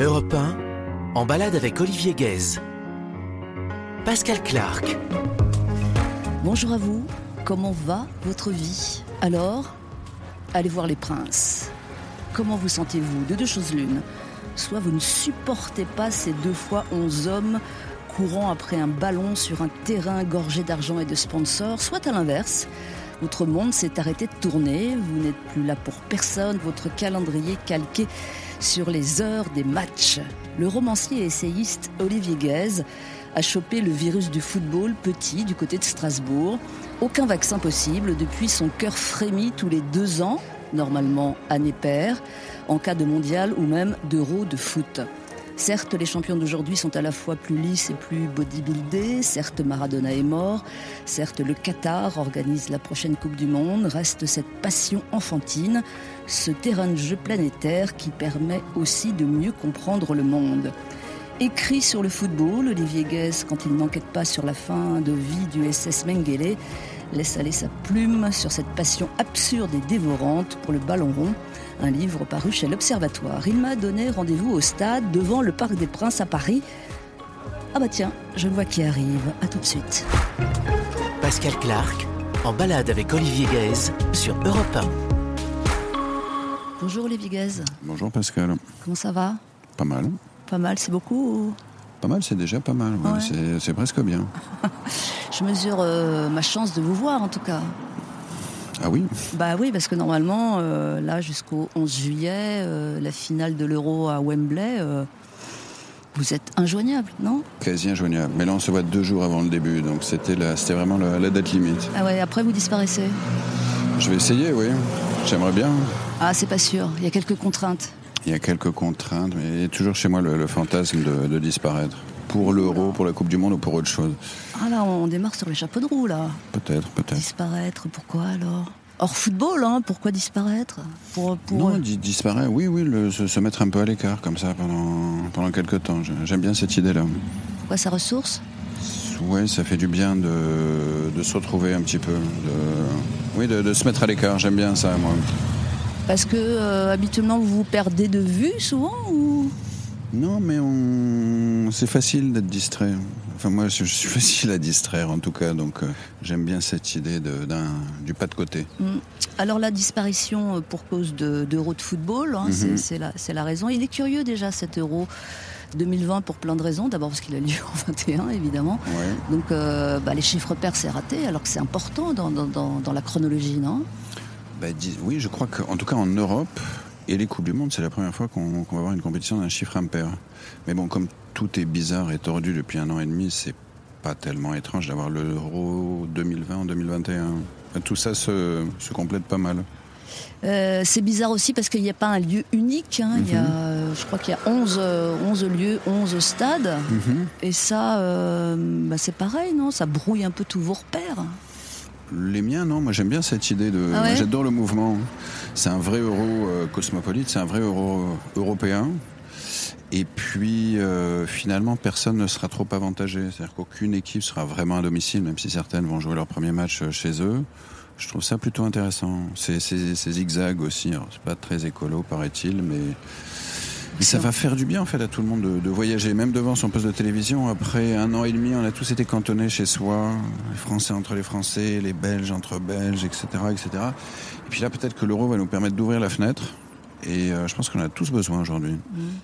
Europe 1, en balade avec Olivier Guèze. Pascal Clark. Bonjour à vous, comment va votre vie? Alors, allez voir les princes. Comment vous sentez-vous? De deux choses l'une. Soit vous ne supportez pas ces deux fois onze hommes courant après un ballon sur un terrain gorgé d'argent et de sponsors, soit à l'inverse. Votre monde s'est arrêté de tourner, vous n'êtes plus là pour personne, votre calendrier calqué sur les heures des matchs. Le romancier et essayiste Olivier Guèze a chopé le virus du football petit du côté de Strasbourg. Aucun vaccin possible, depuis son cœur frémit tous les deux ans, normalement année paire, en cas de mondial ou même d'euro de foot. Certes, les champions d'aujourd'hui sont à la fois plus lisses et plus bodybuildés. Certes, Maradona est mort. Certes, le Qatar organise la prochaine Coupe du Monde. Reste cette passion enfantine, ce terrain de jeu planétaire qui permet aussi de mieux comprendre le monde. Écrit sur le football, Olivier Guès, quand il n'enquête pas sur la fin de vie du SS Mengele, laisse aller sa plume sur cette passion absurde et dévorante pour le ballon rond un livre paru chez l'Observatoire. Il m'a donné rendez-vous au stade devant le Parc des Princes à Paris. Ah bah tiens, je le vois qui arrive. À tout de suite. Pascal Clark, en balade avec Olivier Guèze sur Europe 1. Bonjour Olivier Guèze. Bonjour Pascal. Comment ça va? Pas mal. Pas mal, c'est beaucoup Pas mal, c'est déjà pas mal. ouais. Ouais. C'est- C'est presque bien. Je mesure euh, ma chance de vous voir en tout cas. Ah oui Bah oui, parce que normalement, euh, là jusqu'au 11 juillet, euh, la finale de l'Euro à Wembley, euh, vous êtes injoignable, non? Quasi injoignable. Mais là, on se voit deux jours avant le début, donc c'était vraiment la, la date limite. Ah ouais, après vous disparaissez? Je vais essayer, oui. J'aimerais bien. Ah, c'est pas sûr, il y a quelques contraintes. Il y a quelques contraintes, mais il y a toujours chez moi le, le fantasme de, de disparaître. Pour l'euro, pour la Coupe du Monde ou pour autre chose. Ah là, on démarre sur les chapeaux de roue là. Peut-être, peut-être. Disparaître, pourquoi alors? Hors football, hein, pourquoi disparaître? Pour, pour... Non, di- disparaître, oui, oui, le- se, se mettre un peu à l'écart comme ça pendant, pendant quelques temps. J'ai- J'aime bien cette idée-là. Pourquoi sa ressource? Ouais, ça fait du bien de, de se retrouver un petit peu. De, oui, de, de se mettre à l'écart. J'aime bien ça, moi. Parce que euh, habituellement vous vous perdez de vue souvent ou? Non, mais on... c'est facile d'être distrait. Enfin, moi, je, suis facile à distraire, en tout cas. Donc, euh, j'aime bien cette idée de, du pas de côté. Hmm. Alors la disparition euh, pour cause de- d'euro de, football, hein, c'est- Mhm. c'est la, raison. Il est curieux déjà cet euro 2020 pour plein de raisons. D'abord parce qu'il a lieu en 21 évidemment. Ouais. Donc euh, bah, les chiffres pairs c'est raté alors que c'est important dans, dans- dans- dans la chronologie, non? Bah, oui, je crois qu'en tout cas, en Europe et les Coupes du Monde, c'est la première fois qu'on, qu'on va avoir une compétition d'un chiffre impair. Mais bon, comme tout est bizarre et tordu depuis un an et demi, c'est pas tellement étrange d'avoir l'Euro 2020 en 2021. Tout ça se, se complète pas mal. Euh, c'est bizarre aussi parce qu'il n'y a pas un lieu unique. hein. Il y a, Mhm. euh, je crois qu'il y a 11, euh, 11 lieux, 11 stades. Et ça, euh, bah, c'est pareil, non? Ça brouille un peu tous vos repères. Les miens, non. Moi, j'aime bien cette idée de. Ah ouais? J'adore le mouvement. C'est un vrai euro euh, cosmopolite, c'est un vrai euro européen. Et puis, euh, finalement, personne ne sera trop avantagé. C'est-à-dire qu'aucune équipe sera vraiment à domicile, même si certaines vont jouer leur premier match euh, chez eux. Je trouve ça plutôt intéressant. C'est zigzag aussi. C'est pas très écolo, paraît-il, mais. Ça- va faire du bien en fait à tout le monde de, de voyager, même devant son poste de télévision. Après un an et demi, on a tous été cantonnés chez soi, les Français entre les Français, les Belges entre Belges, etc., etc. Et puis là, peut-être que l'euro va nous permettre d'ouvrir la fenêtre. Et euh, je pense qu'on a tous besoin aujourd'hui.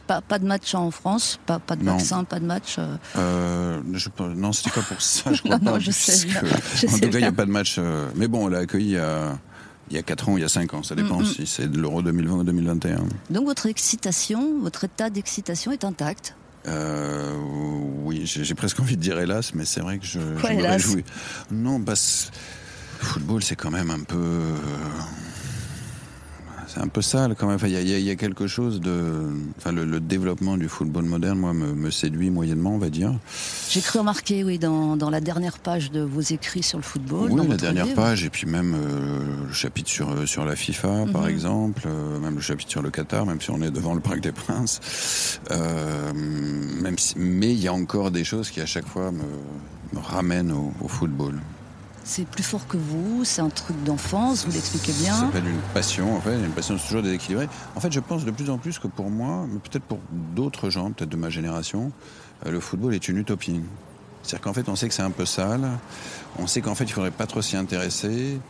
Pas, pas de match en France, pas, pas de Non. vaccin, pas de match. euh, Euh, je, non, c'était pas pour ça, je crois Non, pas. je sais puisque- bien. Je en sais tout cas, il n'y a pas de match. mais bon, on l'a accueilli il y a, il y a 4 ans ou il y a 5 ans. Ça dépend Mm, mm. si c'est de l'euro 2020 ou 2021. Donc votre excitation, votre état d'excitation est intact. Euh, oui, j'ai presque envie de dire hélas, mais c'est vrai que je, Quoi, je me réjouis. Non, parce le football, c'est quand même un peu. euh, C'est un peu sale quand même. Enfin, Il y, a- y y quelque chose de. Enfin, le, le développement du football moderne, moi, me, me séduit moyennement, on va dire. J'ai cru remarquer, oui, dans, dans la dernière page de vos écrits sur le football. oui, la dernière livre. page, et puis même euh, le chapitre sur, euh, sur la FIFA, par Mhm. exemple, euh, même le chapitre sur le Qatar, même si on est devant le Parc des Princes. Euh, même si, mais il y a encore des choses qui, à chaque fois, me, me ramènent au, au football. C'est plus fort que vous, c'est un truc d'enfance, vous l'expliquez Ça bien. s'appelle une passion, en fait. Une passion, toujours déséquilibrée. En fait, je pense de plus en plus que pour moi, mais peut-être pour d'autres gens, peut-être de ma génération, euh, le football est une utopie. C'est-à-dire qu'en fait, on sait que c'est un peu sale. On sait qu'en fait, il faudrait pas trop s'y intéresser.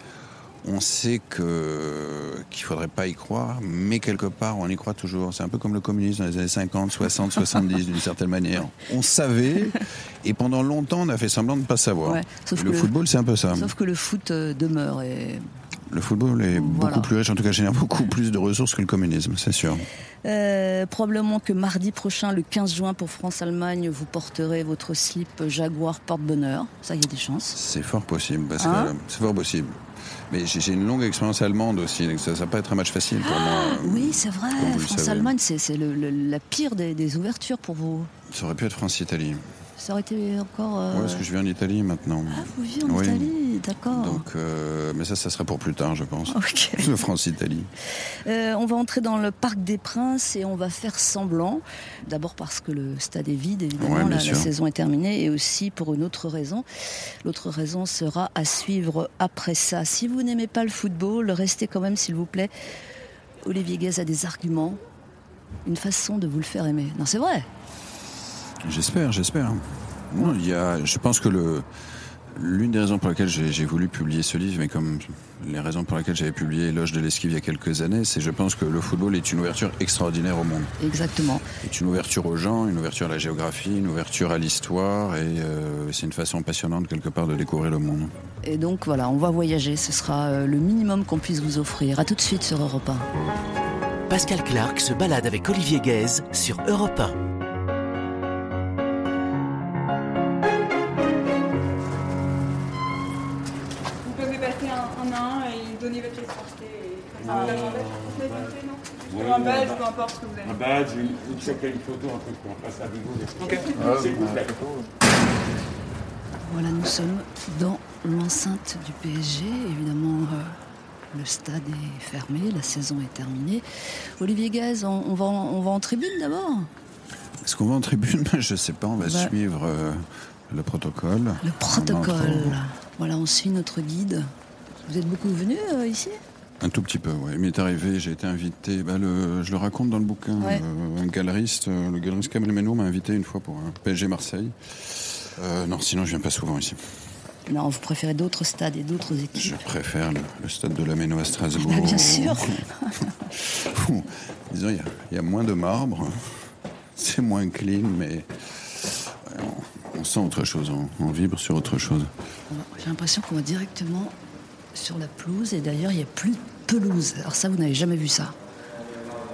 On sait que qu'il faudrait pas y croire, mais quelque part, on y croit toujours. C'est un peu comme le communisme dans les années 50, 60, 70, d'une certaine manière. On savait, et pendant longtemps, on a fait semblant de ne pas savoir. Ouais, sauf le que- football, c'est un peu ça. Sauf que le foot euh, demeure et Le football est Voilà. beaucoup plus riche, en tout cas génère beaucoup plus de ressources que le communisme, c'est sûr. Euh, probablement que mardi prochain, le 15 juin, pour France-Allemagne, vous porterez votre slip Jaguar porte-bonheur. Ça, il y a des chances. C'est fort possible, parce Hein c'est fort possible. Mais j'ai une longue expérience allemande aussi, donc ça ne va pas être un match facile pour moi. Ah, Oui, c'est vrai. France-Allemagne, c'est c'est le- le- la pire des, des ouvertures pour vous. Ça aurait pu être France-Italie. Ça aurait été encore. euh, Ouais, parce que je vis en Italie maintenant. Ah, vous vivez en Oui. Italie, d'accord. Donc, euh, mais ça, ça sera pour plus tard, je pense. Ok. France-Italie. Euh, on va entrer dans le Parc des Princes et on va faire semblant. D'abord parce que le stade est vide, évidemment, Ouais, la, saison est terminée, et aussi pour une autre raison. L'autre raison sera à suivre après ça. Si vous n'aimez pas le football, restez quand même, s'il vous plaît. Olivier Guez a des arguments, une façon de vous le faire aimer. Non, c'est vrai. J'espère, j'espère. Non, il y a, je pense que le, l'une des raisons pour lesquelles j'ai, voulu publier ce livre, mais comme les raisons pour lesquelles j'avais publié Loge de l'esquive il y a quelques années, c'est je pense que le football est une ouverture extraordinaire au monde. Exactement. C'est une ouverture aux gens, une ouverture à la géographie, une ouverture à l'histoire, et euh, c'est une façon passionnante quelque part de découvrir le monde. Et donc voilà, on va voyager. Ce sera euh, le minimum qu'on puisse vous offrir. À tout de suite sur Europe 1. Pascal Clark se balade avec Olivier Guèze sur Europe 1. Un badge. Ou un badge, oui. peu importe ce que vous avez. Un badge, une, une une photo, un truc qu'on fasse à. C'est complet. Voilà, nous sommes dans l'enceinte du PSG. Évidemment, euh, le stade est fermé, la saison est terminée. Olivier Gaz, on, on va, en, on va en tribune d'abord? Est-ce qu'on va en tribune? Je sais pas, on va Bah. suivre euh, le protocole. Le protocole. Voilà, on suit notre guide. Vous êtes beaucoup venus euh, ici? Un tout petit peu, oui. Il m'est arrivé, j'ai été invité, bah, le, je le raconte dans le bouquin, Ouais. euh, un galeriste, euh, le galeriste Kamel Meno m'a invité une fois pour un PSG Marseille. Euh, non, sinon je viens pas souvent ici. Non, vous préférez d'autres stades et d'autres Je équipes préfère le, le stade de la Méno à Strasbourg. Bah, bien sûr. Disons, il y a- il y, a moins de marbre, c'est moins clean, mais on sent autre chose, on, on vibre sur autre chose. J'ai l'impression qu'on va directement sur la pelouse et d'ailleurs il n'y a plus de pelouse. Alors ça, vous n'avez jamais vu ça.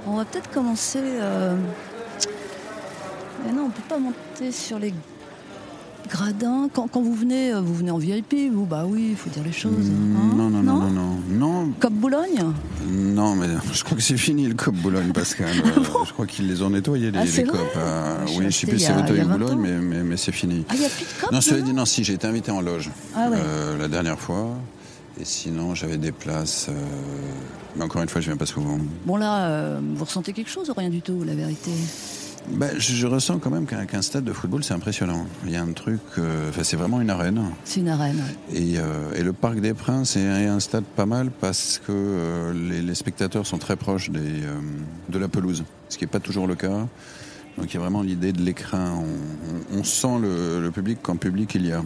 On va peut-être commencer. euh, Mais non, on ne peut pas monter sur les gradins. Quand, quand vous venez, euh, vous venez en VIP, vous Bah oui, il faut dire les choses. hein. non, non, non, non, non, non, Comme Boulogne non, mais je crois que c'est fini le COP Boulogne, Pascal. Euh, je crois qu'ils les ont nettoyés, les, Ah, les COP. euh, oui, je sais plus si c'est 20 Boulogne, mais, mais, mais c'est fini. Ah, il n'y a plus de cop Non, cela dit, non, si, j'ai été invité en loge Ah ouais. euh, la dernière fois. Et sinon, j'avais des places. euh, Mais encore une fois, je viens pas souvent. Bon là, euh, vous ressentez quelque chose ou rien du tout, la vérité? Bah, je, je ressens quand même qu'un stade de football, c'est impressionnant. Il y a un truc. euh, Enfin, c'est vraiment une arène. C'est une arène. Et, euh, et le Parc des Princes est, un stade pas mal parce que les, les spectateurs sont très proches des, de la pelouse, ce qui n'est pas toujours le cas. Donc il y a vraiment l'idée de l'écrin. On, on- on sent le, le public quand public il y a.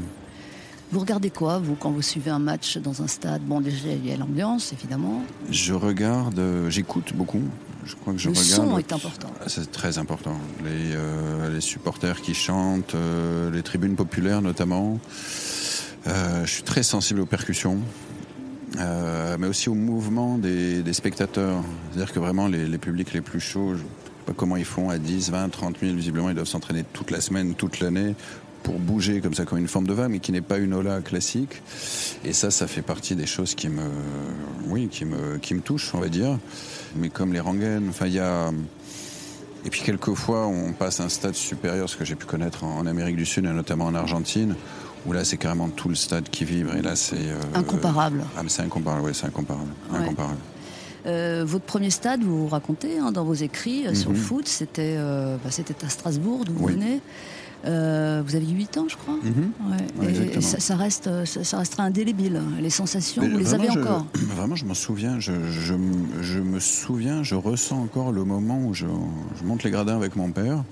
Vous regardez quoi, vous, quand vous suivez un match dans un stade? Bon, déjà, il y a l'ambiance, évidemment. Je regarde, euh, j'écoute beaucoup. Je crois que je Le regarde. son est important. Ah, C'est très important. Les, euh, les supporters qui chantent, euh, les tribunes populaires notamment. Je suis très sensible aux percussions, mais aussi au mouvement des, des spectateurs. C'est-à-dire que vraiment les, les publics les plus chauds, je ne sais pas comment ils font à 10, 20, 30 000, visiblement ils doivent s'entraîner toute la semaine, toute l'année pour bouger comme ça comme une forme de vague, mais qui n'est pas une ola classique. Et ça, ça fait partie des choses qui me, oui, qui me, qui me touchent, on va dire. Mais comme les rengaines, enfin il y a et puis quelquefois, on passe un stade supérieur, ce que j'ai pu connaître en, en Amérique du Sud et notamment en Argentine, où là, c'est carrément tout le stade qui vibre. Et là, c'est euh, Incomparable. Ah, mais c'est incomparable, oui, c'est incomparable, Ouais. incomparable. Euh, votre premier stade, vous racontez hein, dans vos écrits euh, sur le Mhm. foot, c'était euh, bah, à Strasbourg, d'où vous Oui. venez. Euh, vous aviez 8 ans, je crois. Mhm. Ouais. Ouais, Et exactement. ça, ça reste, ça, ça restera indélébile. Les sensations, Mais vous les avez je- encore. Vraiment, je m'en souviens. Je, je, je me souviens, je ressens encore le moment où je, je monte les gradins avec mon père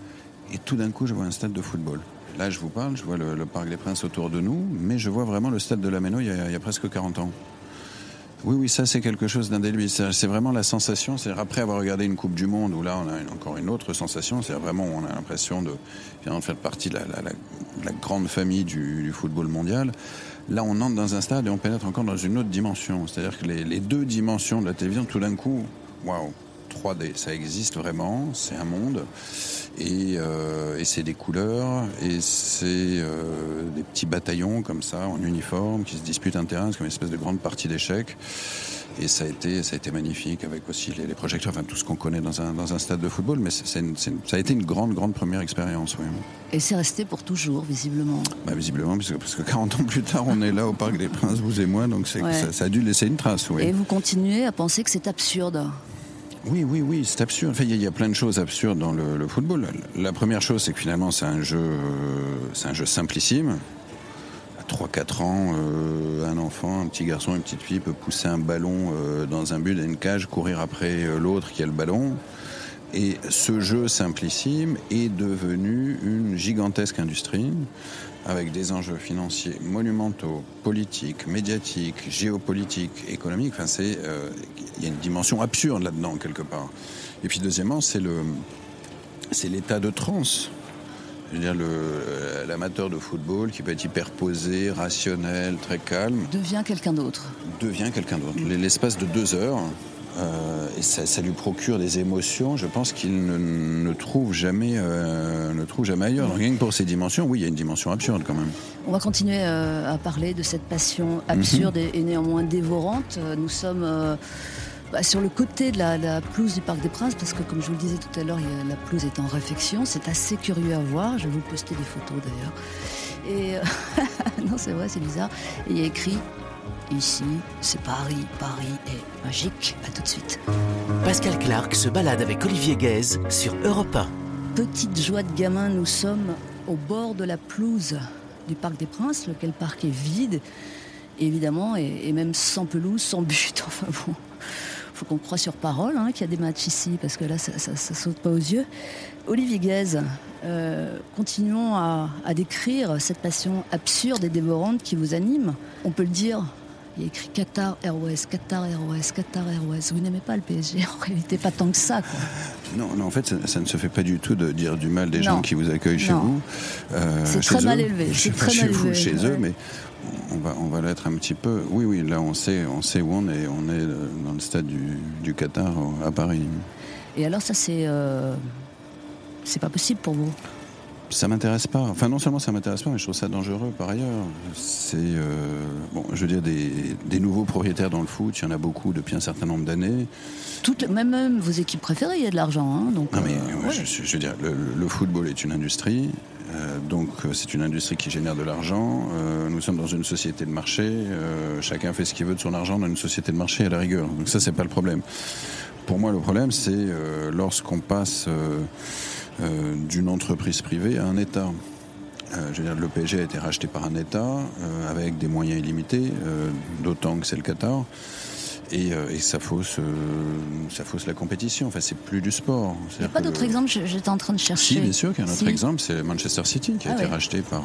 et tout d'un coup, je vois un stade de football. Là, je vous parle, je vois le, le Parc des Princes autour de nous, mais je vois vraiment le stade de la Méno il y a, il y a presque 40 ans. Oui, oui, ça c'est quelque chose d'indélébile. C'est vraiment la sensation. C'est après avoir regardé une Coupe du Monde où là on a encore une autre sensation. C'est vraiment on a l'impression de, faire partie de la, grande famille du, du football mondial. Là, on entre dans un stade et on pénètre encore dans une autre dimension. C'est-à-dire que les, les deux dimensions de la télévision, tout d'un coup, waouh, 3D, ça existe vraiment. C'est un monde et, euh, et c'est des couleurs et c'est euh, des petits bataillons comme ça en uniforme qui se disputent un terrain, c'est comme une espèce de grande partie d'échecs. Et ça a été, ça a été magnifique avec aussi les, les projecteurs, enfin tout ce qu'on connaît dans un, dans un stade de football. Mais c'est- c'est une- c'est une- ça a été une grande, grande première expérience, oui. Et c'est resté pour toujours, visiblement. Bah, visiblement, parce que, parce que 40 ans plus tard, on est là au Parc des Princes, vous et moi, donc c'est que Ouais. ça, ça a dû laisser une trace, oui. Et vous continuez à penser que c'est absurde. Oui, oui, oui, c'est absurde. Enfin, il y, a- plein de choses absurdes dans le, football. La première chose, c'est que finalement, c'est un jeu, c'est un jeu simplissime. À 3-4 ans, euh, un enfant, un petit garçon, une petite fille peut pousser un ballon euh, dans un but, dans une cage, courir après euh, l'autre qui a le ballon. Et ce jeu simplissime est devenu une gigantesque industrie avec des enjeux financiers monumentaux, politiques, médiatiques, géopolitiques, économiques. Enfin, c'est, euh, il y a une dimension absurde là-dedans quelque part. Et puis deuxièmement, c'est le, c'est l'état de transe. Je veux dire, le- l'amateur de football qui peut être hyper posé, rationnel, très calme, Devient quelqu'un d'autre. devient quelqu'un d'autre. L'espace de deux heures, euh, et ça, ça lui procure des émotions, je pense qu'il ne, ne trouve jamais, euh, ne trouve jamais ailleurs. Donc, rien que pour ces dimensions, oui, il y a une dimension absurde quand même. On va continuer euh, à parler de cette passion absurde et, et néanmoins dévorante. Nous sommes bah, sur le côté de la, la pelouse du Parc des Princes parce que, comme je vous le disais tout à l'heure, la pelouse est en réfection. C'est assez curieux à voir. Je vais vous poster des photos d'ailleurs. Et non, c'est vrai, c'est bizarre. Et il y a écrit ici, c'est Paris. Paris est magique. À tout de suite. Pascal Clark se balade avec Olivier Guèze sur Europe 1. Petite joie de gamin, nous sommes au bord de la pelouse du Parc des Princes, lequel parc est vide, évidemment, et, et même sans pelouse, sans but. Enfin bon, faut qu'on croie sur parole hein, qu'il y a des matchs ici, parce que là, ça, ça, ça saute pas aux yeux. Olivier Guèze, euh, continuons à, à décrire cette passion absurde et dévorante qui vous anime. On peut le dire. Il y a écrit Qatar Airways, Qatar Airways, Qatar Airways. Vous n'aimez pas le PSG En réalité, pas tant que ça. Quoi. Non, non, en fait, ça, ça ne se fait pas du tout de dire du mal des Non. gens qui vous accueillent chez vous. euh, C'est très mal élevé, Je sais pas très chez vous, chez ouais. eux, mais on va, on va l'être un petit peu. Oui, oui, là, on sait, on sait où on est. On est euh, dans le stade du, du Qatar à Paris. Et alors ça c'est euh, c'est pas possible pour vous? Ça m'intéresse pas. Enfin, non seulement ça m'intéresse pas, mais je trouve ça dangereux par ailleurs. C'est euh, bon, je veux dire des, des nouveaux propriétaires dans le foot. Il y en a beaucoup depuis un certain nombre d'années. Toutes, même, même vos équipes préférées, il y a de l'argent. Hein, donc, Non, mais euh, ouais, je, veux dire, le, le football est une industrie. euh, donc euh, c'est une industrie qui génère de l'argent. Nous sommes dans une société de marché. chacun fait ce qu'il veut de son argent dans une société de marché à la rigueur. Donc ça c'est pas le problème. Pour moi le problème c'est euh, lorsqu'on passe euh, d'une entreprise privée à un État. Euh, je veux dire, le PSG a été racheté par un État euh, avec des moyens illimités, euh, d'autant que c'est le Qatar. Et, et ça fausse, ça fausse la compétition. Enfin, c'est plus du sport. Il n'y a pas d'autres exemples, j'étais en train de chercher. Si, bien sûr qu'il y a un autre Si. exemple, c'est Manchester City qui a Ah été ouais. racheté par,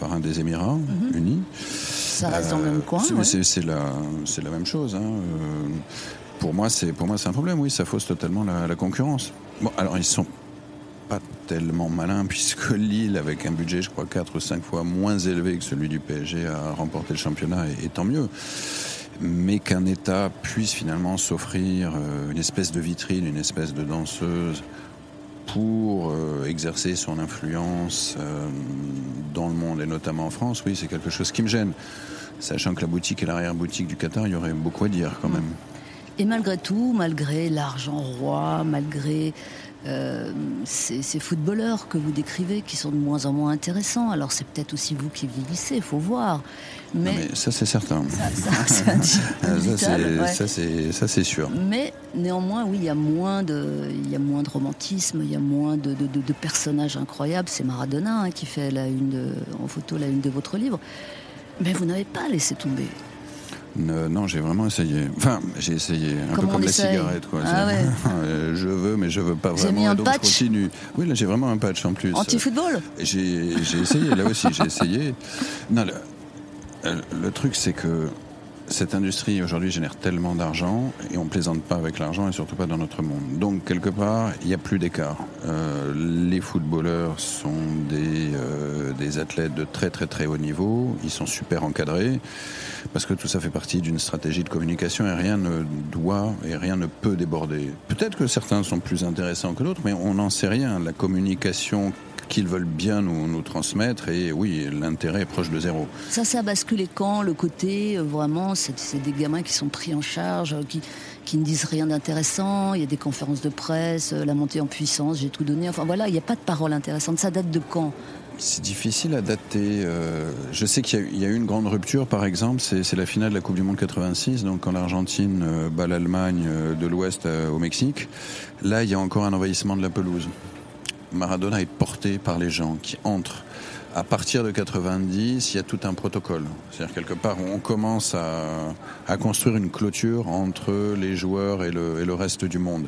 par un des Émirats unis. Ça reste dans le même coin. c'est- ouais. la, même chose. hein. Pour moi, c'est pour moi, c'est un problème. Oui, ça fausse totalement la, la concurrence. Bon, alors ils sont pas tellement malins puisque Lille, avec un budget, je crois, 4 ou 5 fois moins élevé que celui du PSG, a remporté le championnat et, et tant mieux. Mais qu'un État puisse finalement s'offrir euh, une espèce de vitrine, une espèce de danseuse pour euh, exercer son influence euh, dans le monde et notamment en France, oui, c'est quelque chose qui me gêne. Sachant que la boutique et l'arrière-boutique du Qatar, il y aurait beaucoup à dire quand même. Et malgré tout, malgré l'argent roi, malgré euh, ces, ces footballeurs que vous décrivez qui sont de moins en moins intéressants, alors c'est peut-être aussi vous qui vieillissez, il faut voir. Non, Mais, ça, c'est certain. ça, c'est ouais. sûr. Mais néanmoins, oui, il y a moins de, il y a moins de romantisme, il y a moins de, de- de- de personnages incroyables. C'est Maradona hein, qui fait la une en photo la une de votre livre. Mais vous n'avez pas laissé tomber. Ne- non, j'ai vraiment essayé. Enfin, j'ai essayé. Un Comment peu comme la cigarette, quoi. Ah ouais. Euh, je veux, mais je veux pas vraiment. mis un donc, je patch continue. Oui, là, j'ai vraiment un patch en plus. Anti-football J'ai j'ai essayé, là aussi, j'ai essayé. Non, le, euh, le truc, c'est que cette industrie aujourd'hui génère tellement d'argent et on plaisante pas avec l'argent et surtout pas dans notre monde. Donc, quelque part, il n'y a plus d'écart. Euh, les footballeurs sont des, euh, des athlètes de très très très haut niveau. Ils sont super encadrés parce que tout ça fait partie d'une stratégie de communication et rien ne doit et rien ne peut déborder. Peut-être que certains sont plus intéressants que d'autres, mais on n'en sait rien. La communication qu'ils veulent bien nous, nous transmettre et oui, l'intérêt est proche de zéro. Ça, ça a basculé quand Le côté, euh, vraiment, c'est des gamins qui sont pris en charge, euh, qui, qui ne disent rien d'intéressant. Il y a des conférences de presse, euh, la montée en puissance, j'ai tout donné. Enfin voilà, il n'y a pas de parole intéressante. Ça date de quand? C'est difficile à dater. euh, je sais qu'il y a eu- une grande rupture, par exemple, c'est la finale de la Coupe du Monde 86, donc quand l'Argentine bat l'Allemagne de l'Ouest au Mexique. Là, il y a encore un envahissement de la pelouse. Maradona est porté par les gens qui entrent. À partir de 90, il y a tout un protocole. C'est-à-dire quelque part, on commence à, à construire une clôture entre les joueurs et le, et le reste du monde.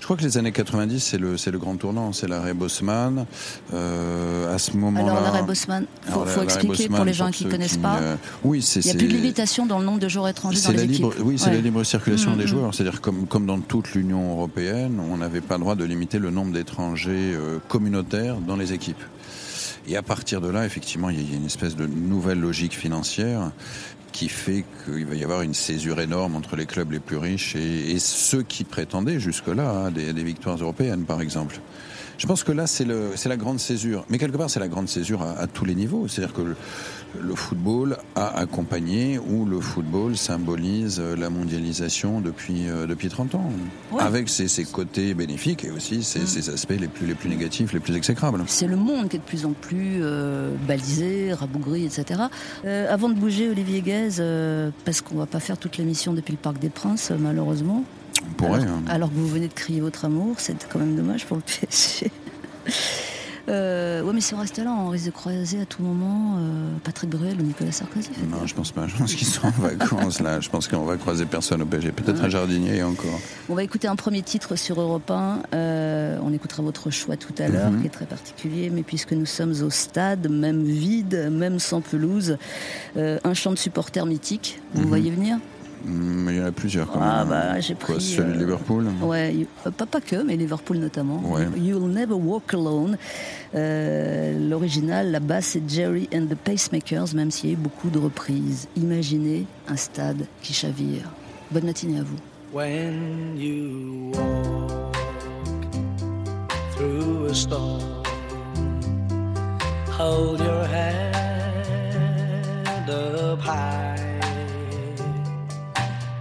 Je crois que les années 90, c'est le, le grand tournant, c'est l'arrêt Bosman. Euh, à ce moment-là. Alors, l'arrêt Bosman, il faut, Alors, faut expliquer pour les gens qui ne connaissent pas. euh, oui, c'est Il n'y a plus de limitation dans le nombre de joueurs étrangers dans c'est les la équipes. libre, oui, c'est Ouais. la libre circulation Mhm. des joueurs. C'est-à-dire comme comme dans toute l'Union européenne, on n'avait pas le droit de limiter le nombre d'étrangers euh, communautaires dans les équipes. Et à partir de là, effectivement, il y a une espèce de nouvelle logique financière qui fait qu'il va y avoir une césure énorme entre les clubs les plus riches et, ceux qui prétendaient jusque-là hein, des, victoires européennes, par exemple. Je pense que là, c'est la grande césure. Mais quelque part, c'est la grande césure à, à tous les niveaux. C'est-à-dire que le, le football a accompagné ou le football symbolise la mondialisation depuis, euh, depuis 30 ans. Ouais. Avec ses, ses côtés bénéfiques et aussi ses, ses aspects les plus, les plus négatifs, les plus exécrables. C'est le monde qui est de plus en plus euh, balisé, rabougri, etc. Euh, avant de bouger, Olivier Guez, euh, parce qu'on va pas faire toute l'émission depuis le Parc des Princes, malheureusement. On pourrait. alors, hein. alors que vous venez de crier votre amour, c'est quand même dommage pour le PSG. Euh, ouais, mais si on reste là, on risque de croiser à tout moment euh, Patrick Bruel ou Nicolas Sarkozy. Non, je pense pas. Je pense qu'ils sont en vacances là. Je pense qu'on va croiser personne au PSG. Peut-être un jardinier et encore. On va écouter un premier titre sur Europe 1. Euh, on écoutera votre choix tout à l'heure, Mhm. qui est très particulier. Mais puisque nous sommes au stade, même vide, même sans pelouse, euh, un chant de supporters mythique. Vous Mhm. voyez venir? Mais il y en a plusieurs quand Ah même. bah j'ai Quoi, pris. celui de euh, Liverpool Ouais, you- euh, pas, pas que, mais Liverpool notamment. Ouais. You'll Never Walk Alone. Euh, L'original, la basse, c'est Jerry and the Pacemakers, même s'il y a eu beaucoup de reprises. Imaginez un stade qui chavire. Bonne matinée à vous. when you walk through a storm. Hold your head up high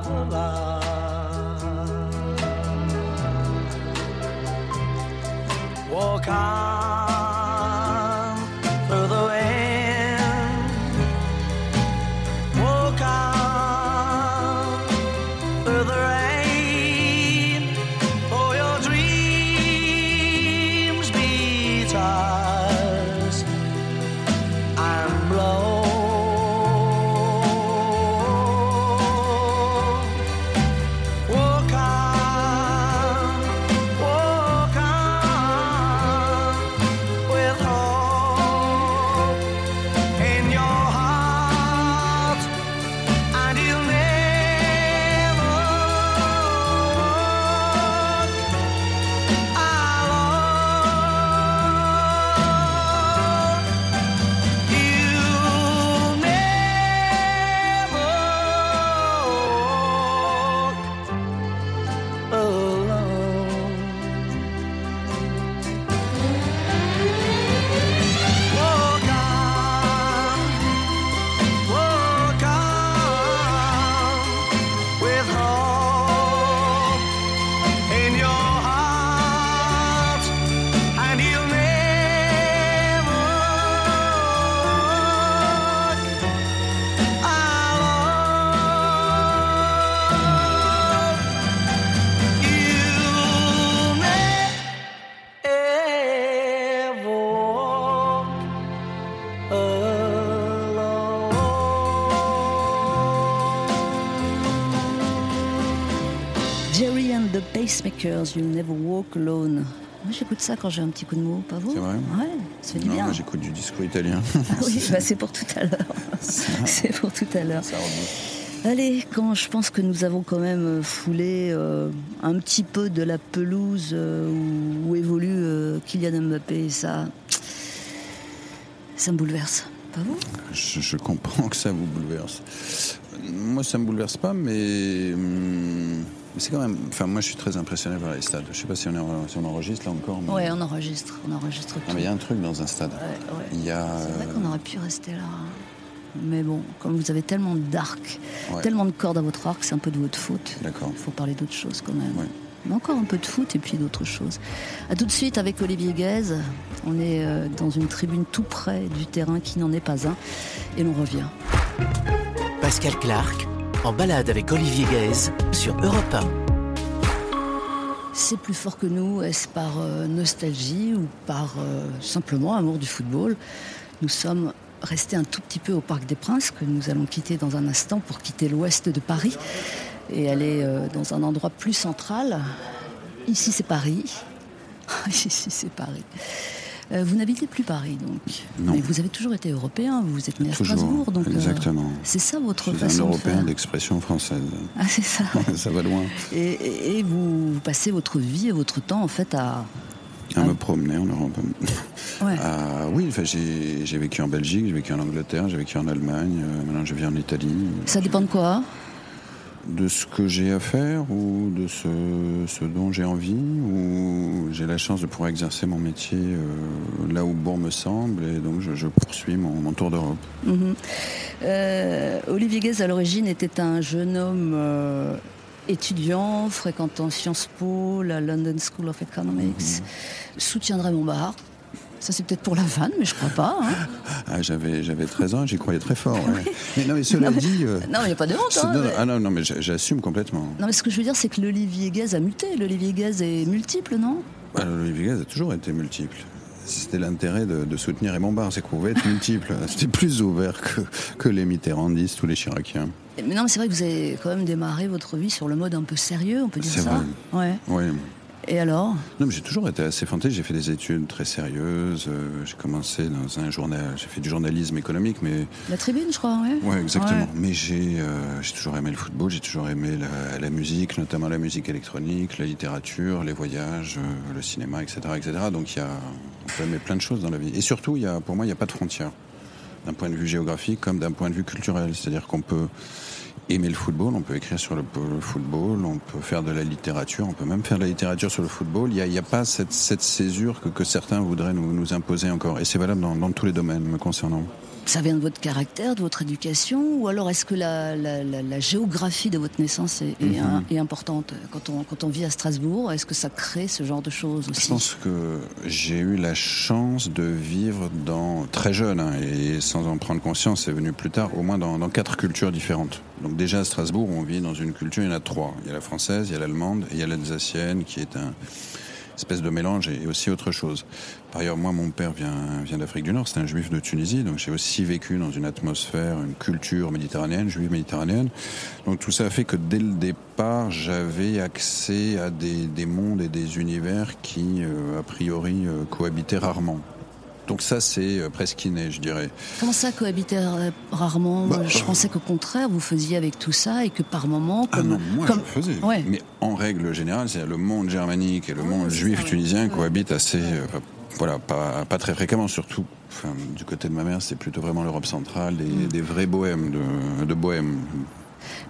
of the lark. Walk on Flea and the Pacemakers, You'll Never Walk Alone. Moi, j'écoute ça quand j'ai un petit coup de mot, pas vous C'est vrai Ouais, ça fait du Non, bien. moi j'écoute du disco italien. Ah oui, bah, c'est pour tout à l'heure. c'est pour tout à l'heure. Allez, quand je pense que nous avons quand même euh, foulé euh, un petit peu de la pelouse euh, où, où évolue euh, Kylian Mbappé, ça, ça me bouleverse. Pas vous? Je, je comprends que ça vous bouleverse. Moi, ça me bouleverse pas, mais, hum, mais c'est quand même. Enfin, moi, je suis très impressionné par les stades. Je sais pas si on, est- si on enregistre là encore. Mais... Ouais, on enregistre, on enregistre tout. Ah, mais il y a un truc dans un stade. Ouais, ouais. Il y a. C'est vrai euh, qu'on aurait pu rester là. Mais bon, comme vous avez tellement d'arcs, Ouais. tellement de cordes à votre arc, c'est un peu de votre faute. D'accord. Il faut parler d'autre chose quand même. Ouais. Mais encore un peu de foot et puis d'autres choses. A tout de suite avec Olivier Guez. On est euh, dans une tribune tout près du terrain qui n'en est pas un. Et l'on revient. Pascal Clark, en balade avec Olivier Guez sur Europe 1. C'est plus fort que nous. Est-ce par euh, nostalgie ou par euh, simplement amour du football? Nous sommes restés un tout petit peu au Parc des Princes, que nous allons quitter dans un instant pour quitter l'ouest de Paris et aller euh, dans un endroit plus central. Ici, c'est Paris. Ici, c'est Paris. Euh, vous n'habitez plus Paris, donc. Non. Mais vous avez toujours été européen. Vous êtes né à Toujours, Strasbourg, donc. euh, exactement. c'est ça votre Je suis un façon de Européen faire. d'expression française. Ah, c'est ça. ça va loin. Et, et- et vous, passez votre vie et votre temps en fait à. À me promener en Europe. Ouais. Ah, oui, enfin, j'ai j'ai vécu en Belgique, j'ai vécu en Angleterre, j'ai vécu en Allemagne, euh, maintenant je vis en Italie. Ça dépend de quoi? De ce que j'ai à faire ou de ce, ce dont j'ai envie ou j'ai la chance de pouvoir exercer mon métier euh, là où bon me semble et donc je, je poursuis mon, mon tour d'Europe. Mhm. Euh, Olivier Guez, à l'origine, était un jeune homme euh, étudiant, fréquentant Sciences Po, la London School of Economics, soutiendrait mon bar. Ça, c'est peut-être pour la vanne, mais je crois pas. hein. Ah, j'avais, j'avais 13 ans, j'y croyais très fort. ouais. Mais non, mais cela Non, mais- dit. euh, Non, il n'y a pas de honte. hein, non, mais- ah non, non, mais j'a- j'assume complètement. Non, mais ce que je veux dire, c'est que l'Olivier Guez a muté. L'Olivier Guez est multiple, non? Ah, L'Olivier Gaz a toujours été multiple. C'était l'intérêt de, de soutenir Raymond Barre, c'est qu'on pouvait être multiple. C'était plus ouvert que, que les Mitterrandistes ou les Chiraciens. Mais non, mais c'est vrai que vous avez quand même démarré votre vie sur le mode un peu sérieux, on peut dire C'est ça. Ouais. Oui. Et alors? Non, mais j'ai toujours été assez fanté. J'ai fait des études très sérieuses. euh, j'ai commencé dans un journal. J'ai fait du journalisme économique, mais La tribune, je crois, ouais. ouais, exactement. Ouais. Mais j'ai, euh, j'ai toujours aimé le football. J'ai toujours aimé la, la musique, notamment la musique électronique, la littérature, les voyages, euh, le cinéma, etc., etc. Donc il y a, on peut aimer plein de choses dans la vie. Et surtout, il y a, pour moi, il n'y a pas de frontières d'un point de vue géographique comme d'un point de vue culturel. C'est-à-dire qu'on peut aimer le football, on peut écrire sur le, football, on peut faire de la littérature, on peut même faire de la littérature sur le football. Il n'y a, a pas cette, cette césure que, que certains voudraient nous, nous imposer encore. Et c'est valable dans, dans tous les domaines me concernant. Ça vient de votre caractère, de votre éducation Ou alors est-ce que la, la- la- la géographie de votre naissance est, est, Mhm. est importante quand on, quand on vit à Strasbourg, est-ce que ça crée ce genre de choses aussi? Je pense que j'ai eu la chance de vivre dans très jeune hein, et sans en prendre conscience, c'est venu plus tard, au moins dans, dans quatre cultures différentes. Donc déjà à Strasbourg, on vit dans une culture, il y en a trois. Il y a la française, il y a l'allemande et il y a l'alsacienne qui est un espèce de mélange et aussi autre chose. Par ailleurs, moi, mon père vient, vient d'Afrique du Nord, c'est un juif de Tunisie, donc j'ai aussi vécu dans une atmosphère, une culture méditerranéenne, juive méditerranéenne. Donc tout ça a fait que dès le départ, j'avais accès à des, des mondes et des univers qui, euh, a priori, euh, cohabitaient rarement. Donc ça, c'est euh, presque inné, je dirais. Comment ça cohabiter euh, rarement Bah, Je euh, pensais qu'au contraire, vous faisiez avec tout ça et que par moment, Ah comme, non, moi comme- je le faisais. Ouais. Mais en règle générale, c'est le monde germanique et le monde juif tunisien cohabitent assez, euh, voilà, pas, pas très fréquemment, surtout. Enfin, du côté de ma mère, c'est plutôt vraiment l'Europe centrale, des, Mm. des vrais bohèmes de, de bohèmes.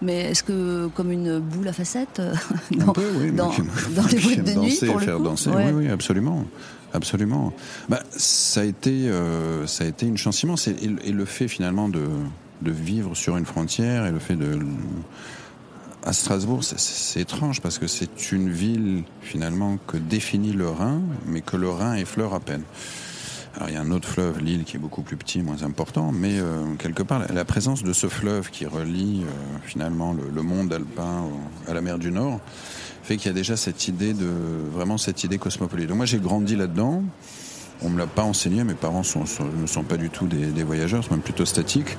Mais est-ce que comme une boule à facettes euh, dans, peu, oui. dans, qui- dans les boîtes de nuit danser, pour le faire coup danser. Ouais. Oui, oui, absolument, absolument. Bah, ça a été, euh, ça a été une chance immense et, et- et le fait finalement de, de vivre sur une frontière et le fait de à Strasbourg, c'est- c'est étrange parce que c'est une ville finalement que définit le Rhin, mais que le Rhin effleure à peine. Alors il y a un autre fleuve, l'île, qui est beaucoup plus petit, moins important, mais euh, quelque part, la, présence de ce fleuve qui relie euh, finalement le, le monde alpin à la mer du Nord fait qu'il y a déjà cette idée de vraiment cette idée cosmopolite. Donc moi j'ai grandi là-dedans. On me l'a pas enseigné, mes parents sont, sont- ne sont pas du tout des, des voyageurs, sont même plutôt statiques.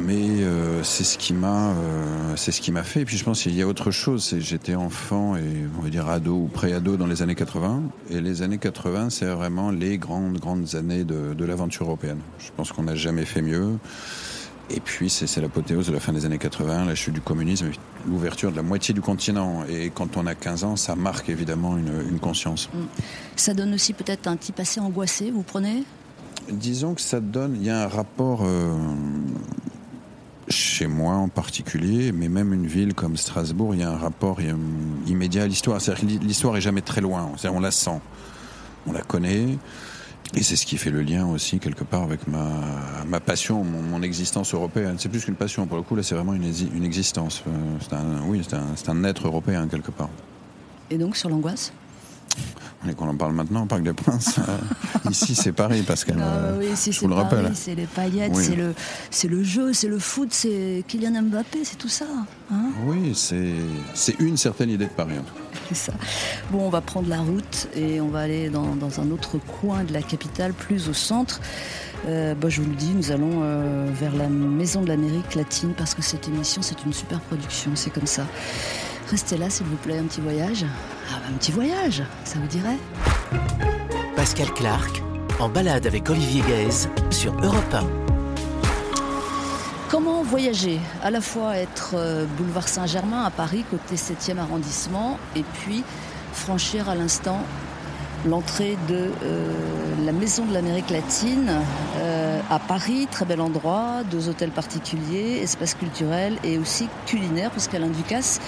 Mais euh, c'est ce qui m'a, euh, c'est ce qui m'a fait. Et puis je pense qu'il y a autre chose. J'étais enfant et on va dire ado ou pré-ado dans les années 80. Et les années 80, c'est vraiment les grandes grandes années de, de l'aventure européenne. Je pense qu'on n'a jamais fait mieux. Et puis c'est l'apothéose de la fin des années 80, la chute du communisme, l'ouverture de la moitié du continent. Et quand on a 15 ans, ça marque évidemment une, une conscience. Ça donne aussi peut-être un type assez angoissé, vous prenez? Disons que ça donne, il y a un rapport euh, chez moi en particulier, mais même une ville comme Strasbourg, il y a un rapport immédiat à l'histoire. C'est-à-dire que l'histoire est jamais très loin. On la sent, on la connaît. Et c'est ce qui fait le lien aussi quelque part avec ma, passion, mon, existence européenne. C'est plus qu'une passion pour le coup, là c'est vraiment une, exi- une existence. Euh, C'est oui, c'est un être européen quelque part. Et donc sur l'angoisse? Et qu'on en parle maintenant au Parc des Princes. euh, ici c'est Paris, Pascal. Ah euh, oui, c'est vous le Paris, rappelle. c'est les paillettes, Oui. c'est le, c'est le jeu, c'est le foot, c'est Kylian Mbappé, c'est tout ça. Hein Oui, c'est c'est une certaine idée de Paris en tout cas. C'est ça. Bon, on va prendre la route et on va aller dans, dans un autre coin de la capitale, plus au centre. Euh, bah, je vous le dis, nous allons euh, vers la Maison de l'Amérique latine parce que cette émission, c'est une super production, c'est comme ça. Restez là, s'il vous plaît, un petit voyage. Ah, bah, un petit voyage, ça vous dirait Pascal Clark, en balade avec Olivier Guèze sur Europe 1. Comment voyager? À la fois être euh, boulevard Saint-Germain à Paris, côté 7e arrondissement, et puis franchir à l'instant l'entrée de euh, la Maison de l'Amérique latine euh, à Paris, très bel endroit, deux hôtels particuliers, espace culturel et aussi culinaire, puisqu'Alain Ducasse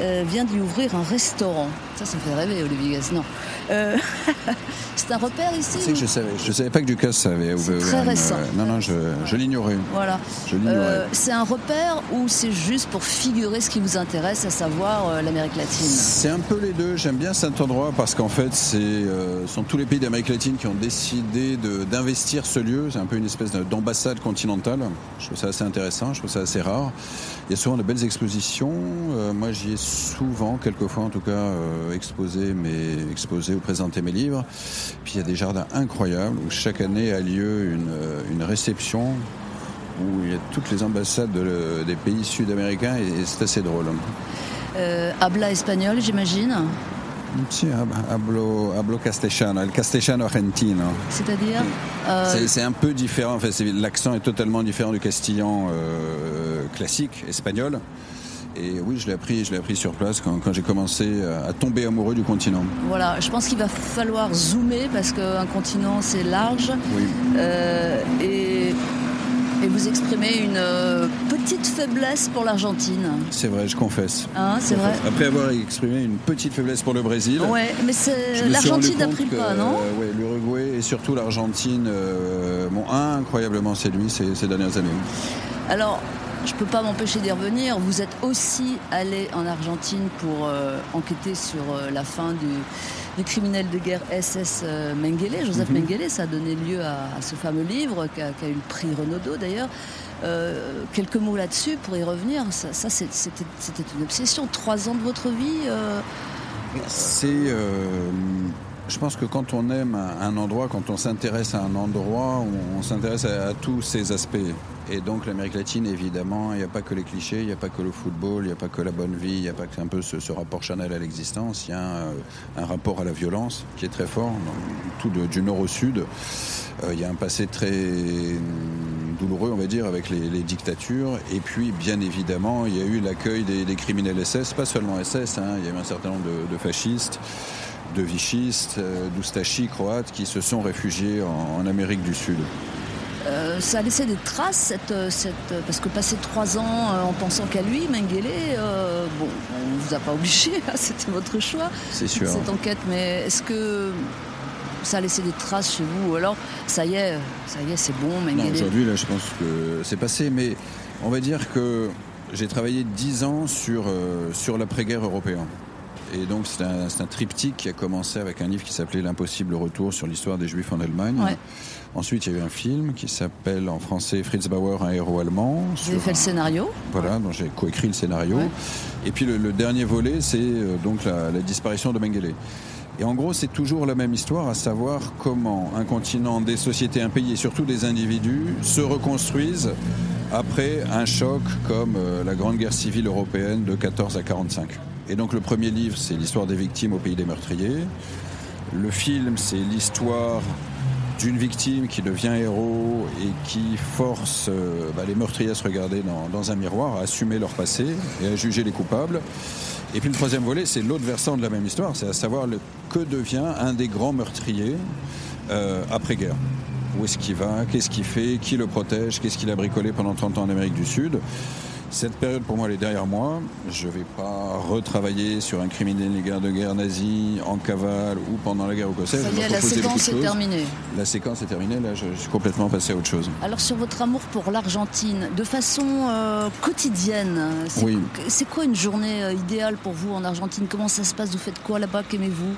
euh, vient d'y ouvrir un restaurant. Ça, ça fait rêver, Olivier Gaz. Non. Euh, c'est un repère ici je savais, je savais pas que Ducasse avait C'est ouvert. très une- récent. non, non, je, je l'ignorais. Voilà. Euh, c'est un repère ou c'est juste pour figurer ce qui vous intéresse, à savoir euh, l'Amérique latine? C'est un peu les deux. J'aime bien cet endroit parce qu'en fait, c'est euh, sont tous les pays d'Amérique latine qui ont décidé d'investir ce lieu. C'est un peu une espèce de- d'ambassade continentale. Je trouve ça assez intéressant. Je trouve ça assez rare. Il y a souvent de belles expositions. Euh, moi, j'y ai souvent, quelquefois en tout cas, euh, exposé, mes, exposé ou présenté mes livres. Puis il y a des jardins incroyables où chaque année a lieu une, euh, une réception où il y a toutes les ambassades de- des pays sud-américains et, c'est assez drôle. Habla espagnol, j'imagine. Hab- hablo, hablo castellano, el castellano argentino. C'est-à-dire euh, C'est- un peu différent, en fait, c'est- l'accent est totalement différent du castillan euh, classique, espagnol. Et oui, je l'ai appris, je l'ai appris sur place quand, quand j'ai commencé à tomber amoureux du continent. Voilà, je pense qu'il va falloir zoomer parce qu'un continent c'est large Oui. euh, et, et vous exprimez une euh, petite faiblesse pour l'Argentine. C'est vrai, je confesse. Hein, c'est vrai Après avoir exprimé une petite faiblesse pour le Brésil, Ouais, mais l'Argentine n'a pris pas, non euh, ouais, L'Uruguay et surtout l'Argentine euh, m'ont incroyablement séduit ces, ces dernières années. Alors, je peux pas m'empêcher d'y revenir. Vous êtes aussi allé en Argentine pour euh, enquêter sur euh, la fin du, du criminel de guerre SS euh, Mengele, Joseph Mhm. Mengele. Ça a donné lieu à, à ce fameux livre qui a, eu le prix Renaudot d'ailleurs. Euh, quelques mots là-dessus pour y revenir. Ça, ça, c'était une obsession. Trois ans de votre vie. C'est, je pense que quand on aime un endroit, quand on s'intéresse à un endroit, on, s'intéresse à, tous ses aspects. Et donc l'Amérique latine, évidemment, il n'y a pas que les clichés, il n'y a pas que le football, il n'y a pas que la bonne vie, il n'y a pas que un peu ce, rapport Chanel à l'existence. Il y a un, un rapport à la violence qui est très fort, tout du nord au sud. Euh, il y a un passé très douloureux, on va dire, avec les, dictatures. Et puis, bien évidemment, il y a eu l'accueil des, criminels SS, pas seulement SS, hein, il y a eu un certain nombre de fascistes, de vichistes, euh, d'oustachis croates qui se sont réfugiés en, en Amérique du Sud. euh, ça a laissé des traces, cette, euh, cette, parce que passer trois ans euh, en pensant qu'à lui, Mengele, euh, bon, on ne vous a pas obligé, hein, c'était votre choix. C'est sûr. cette enquête, mais est-ce que ça a laissé des traces chez vous Ou alors, ça y est, ça y est, c'est bon, Mengele aujourd'hui, là, je pense que c'est passé, mais on va dire que j'ai travaillé dix ans sur, sur l'après-guerre européen. Et donc, c'est un, triptyque qui a commencé avec un livre qui s'appelait L'impossible retour sur l'histoire des Juifs en Allemagne. Ouais. Ensuite, il y a eu un film qui s'appelle en français Fritz Bauer, un héros allemand. Vous avez sur fait le scénario Voilà, dont j'ai coécrit le scénario. Ouais. Et puis le, le dernier volet, c'est euh, donc la, la disparition de Mengele. Et en gros, c'est toujours la même histoire, à savoir comment un continent, des sociétés, un pays et surtout des individus se reconstruisent après un choc comme euh, la Grande Guerre civile européenne de 14 à 45. Et donc le premier livre, c'est l'histoire des victimes au pays des meurtriers. Le film, c'est l'histoire d'une victime qui devient héros et qui force euh, bah, les meurtriers à se regarder dans, un miroir, à assumer leur passé et à juger les coupables. Et puis le troisième volet, c'est l'autre versant de la même histoire, c'est à savoir que devient un des grands meurtriers euh, après-guerre. Où est-ce qu'il va? Qu'est-ce qu'il fait? Qui le protège? Qu'est-ce qu'il a bricolé pendant 30 ans en Amérique du Sud? Cette période, pour moi, elle est derrière moi. Je ne vais pas retravailler sur un criminel des guerres de guerre nazi, en cavale ou pendant la guerre au pas la séquence est terminée. La séquence est terminée, là, je, je suis complètement passé à autre chose. Alors sur votre amour pour l'Argentine, de façon euh, quotidienne, c'est Oui. c'est quoi une journée euh, idéale pour vous en Argentine? Comment ça se passe? Vous faites quoi là-bas? Qu'aimez-vous?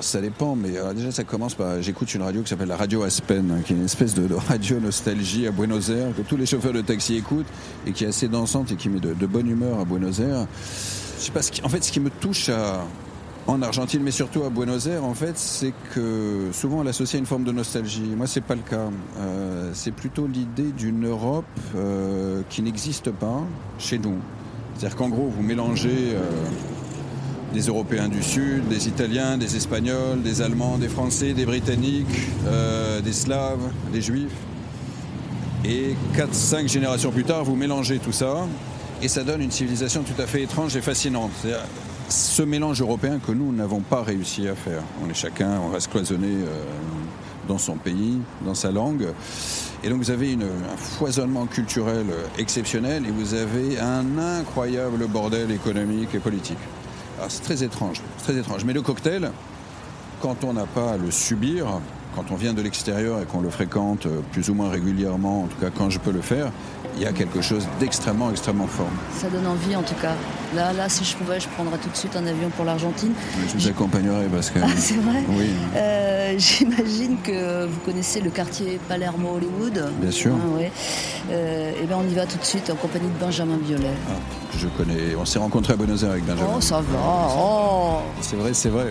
Ça dépend, mais euh, déjà ça commence par. J'écoute une radio qui s'appelle la Radio Aspen, hein, qui est une espèce de, radio nostalgie à Buenos Aires, que tous les chauffeurs de taxi écoutent, et qui est assez dansante et qui met de, de bonne humeur à Buenos Aires. Je sais pas, ce qui- en fait, ce qui me touche à, en Argentine, mais surtout à Buenos Aires, en fait, c'est que souvent on l'associe à une forme de nostalgie. Moi, c'est pas le cas. Euh, c'est plutôt l'idée d'une Europe euh, qui n'existe pas chez nous. C'est-à-dire qu'en gros, vous mélangez. Euh, des Européens du Sud, des Italiens, des Espagnols, des Allemands, des Français, des Britanniques, euh, des Slaves, des Juifs. Et 4-5 générations plus tard, vous mélangez tout ça et ça donne une civilisation tout à fait étrange et fascinante. C'est-à-dire, Ce mélange européen que nous n'avons pas réussi à faire. On est chacun, on reste cloisonné euh, dans son pays, dans sa langue. Et donc vous avez un foisonnement culturel exceptionnel et vous avez un incroyable bordel économique et politique. Alors c'est très étrange, très étrange. Mais le cocktail, quand on n'a pas à le subir, quand on vient de l'extérieur et qu'on le fréquente euh, plus ou moins régulièrement, en tout cas quand je peux le faire, il y a quelque chose d'extrêmement, extrêmement fort. Ça donne envie en tout cas. Là, là, si je pouvais, je prendrais tout de suite un avion pour l'Argentine. Je vous accompagnerai parce que... Ah, c'est vrai Oui, Euh, J'imagine que vous connaissez le quartier Palermo-Hollywood. Bien sûr. Ah, ouais. Euh, eh bien, on y va tout de suite en compagnie de Benjamin Violet. Ah, je connais. On s'est rencontrés à Buenos Aires avec Benjamin. Oh, ça va. Oh. C'est vrai, c'est vrai.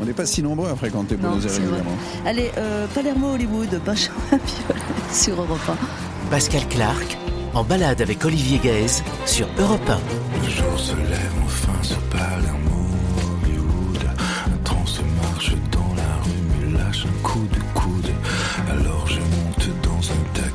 On n'est pas si nombreux à fréquenter Buenos Aires régulièrement. Allez, euh, Palermo-Hollywood, Benjamin Violet sur Europe 1. Pascal Clark, en balade avec Olivier Gaze sur Europe 1. Le jour se lève enfin sur Palermo, Hollywood. Un train se marche dans la rue, me lâche un coup de coude. Alors je monte dans un taxi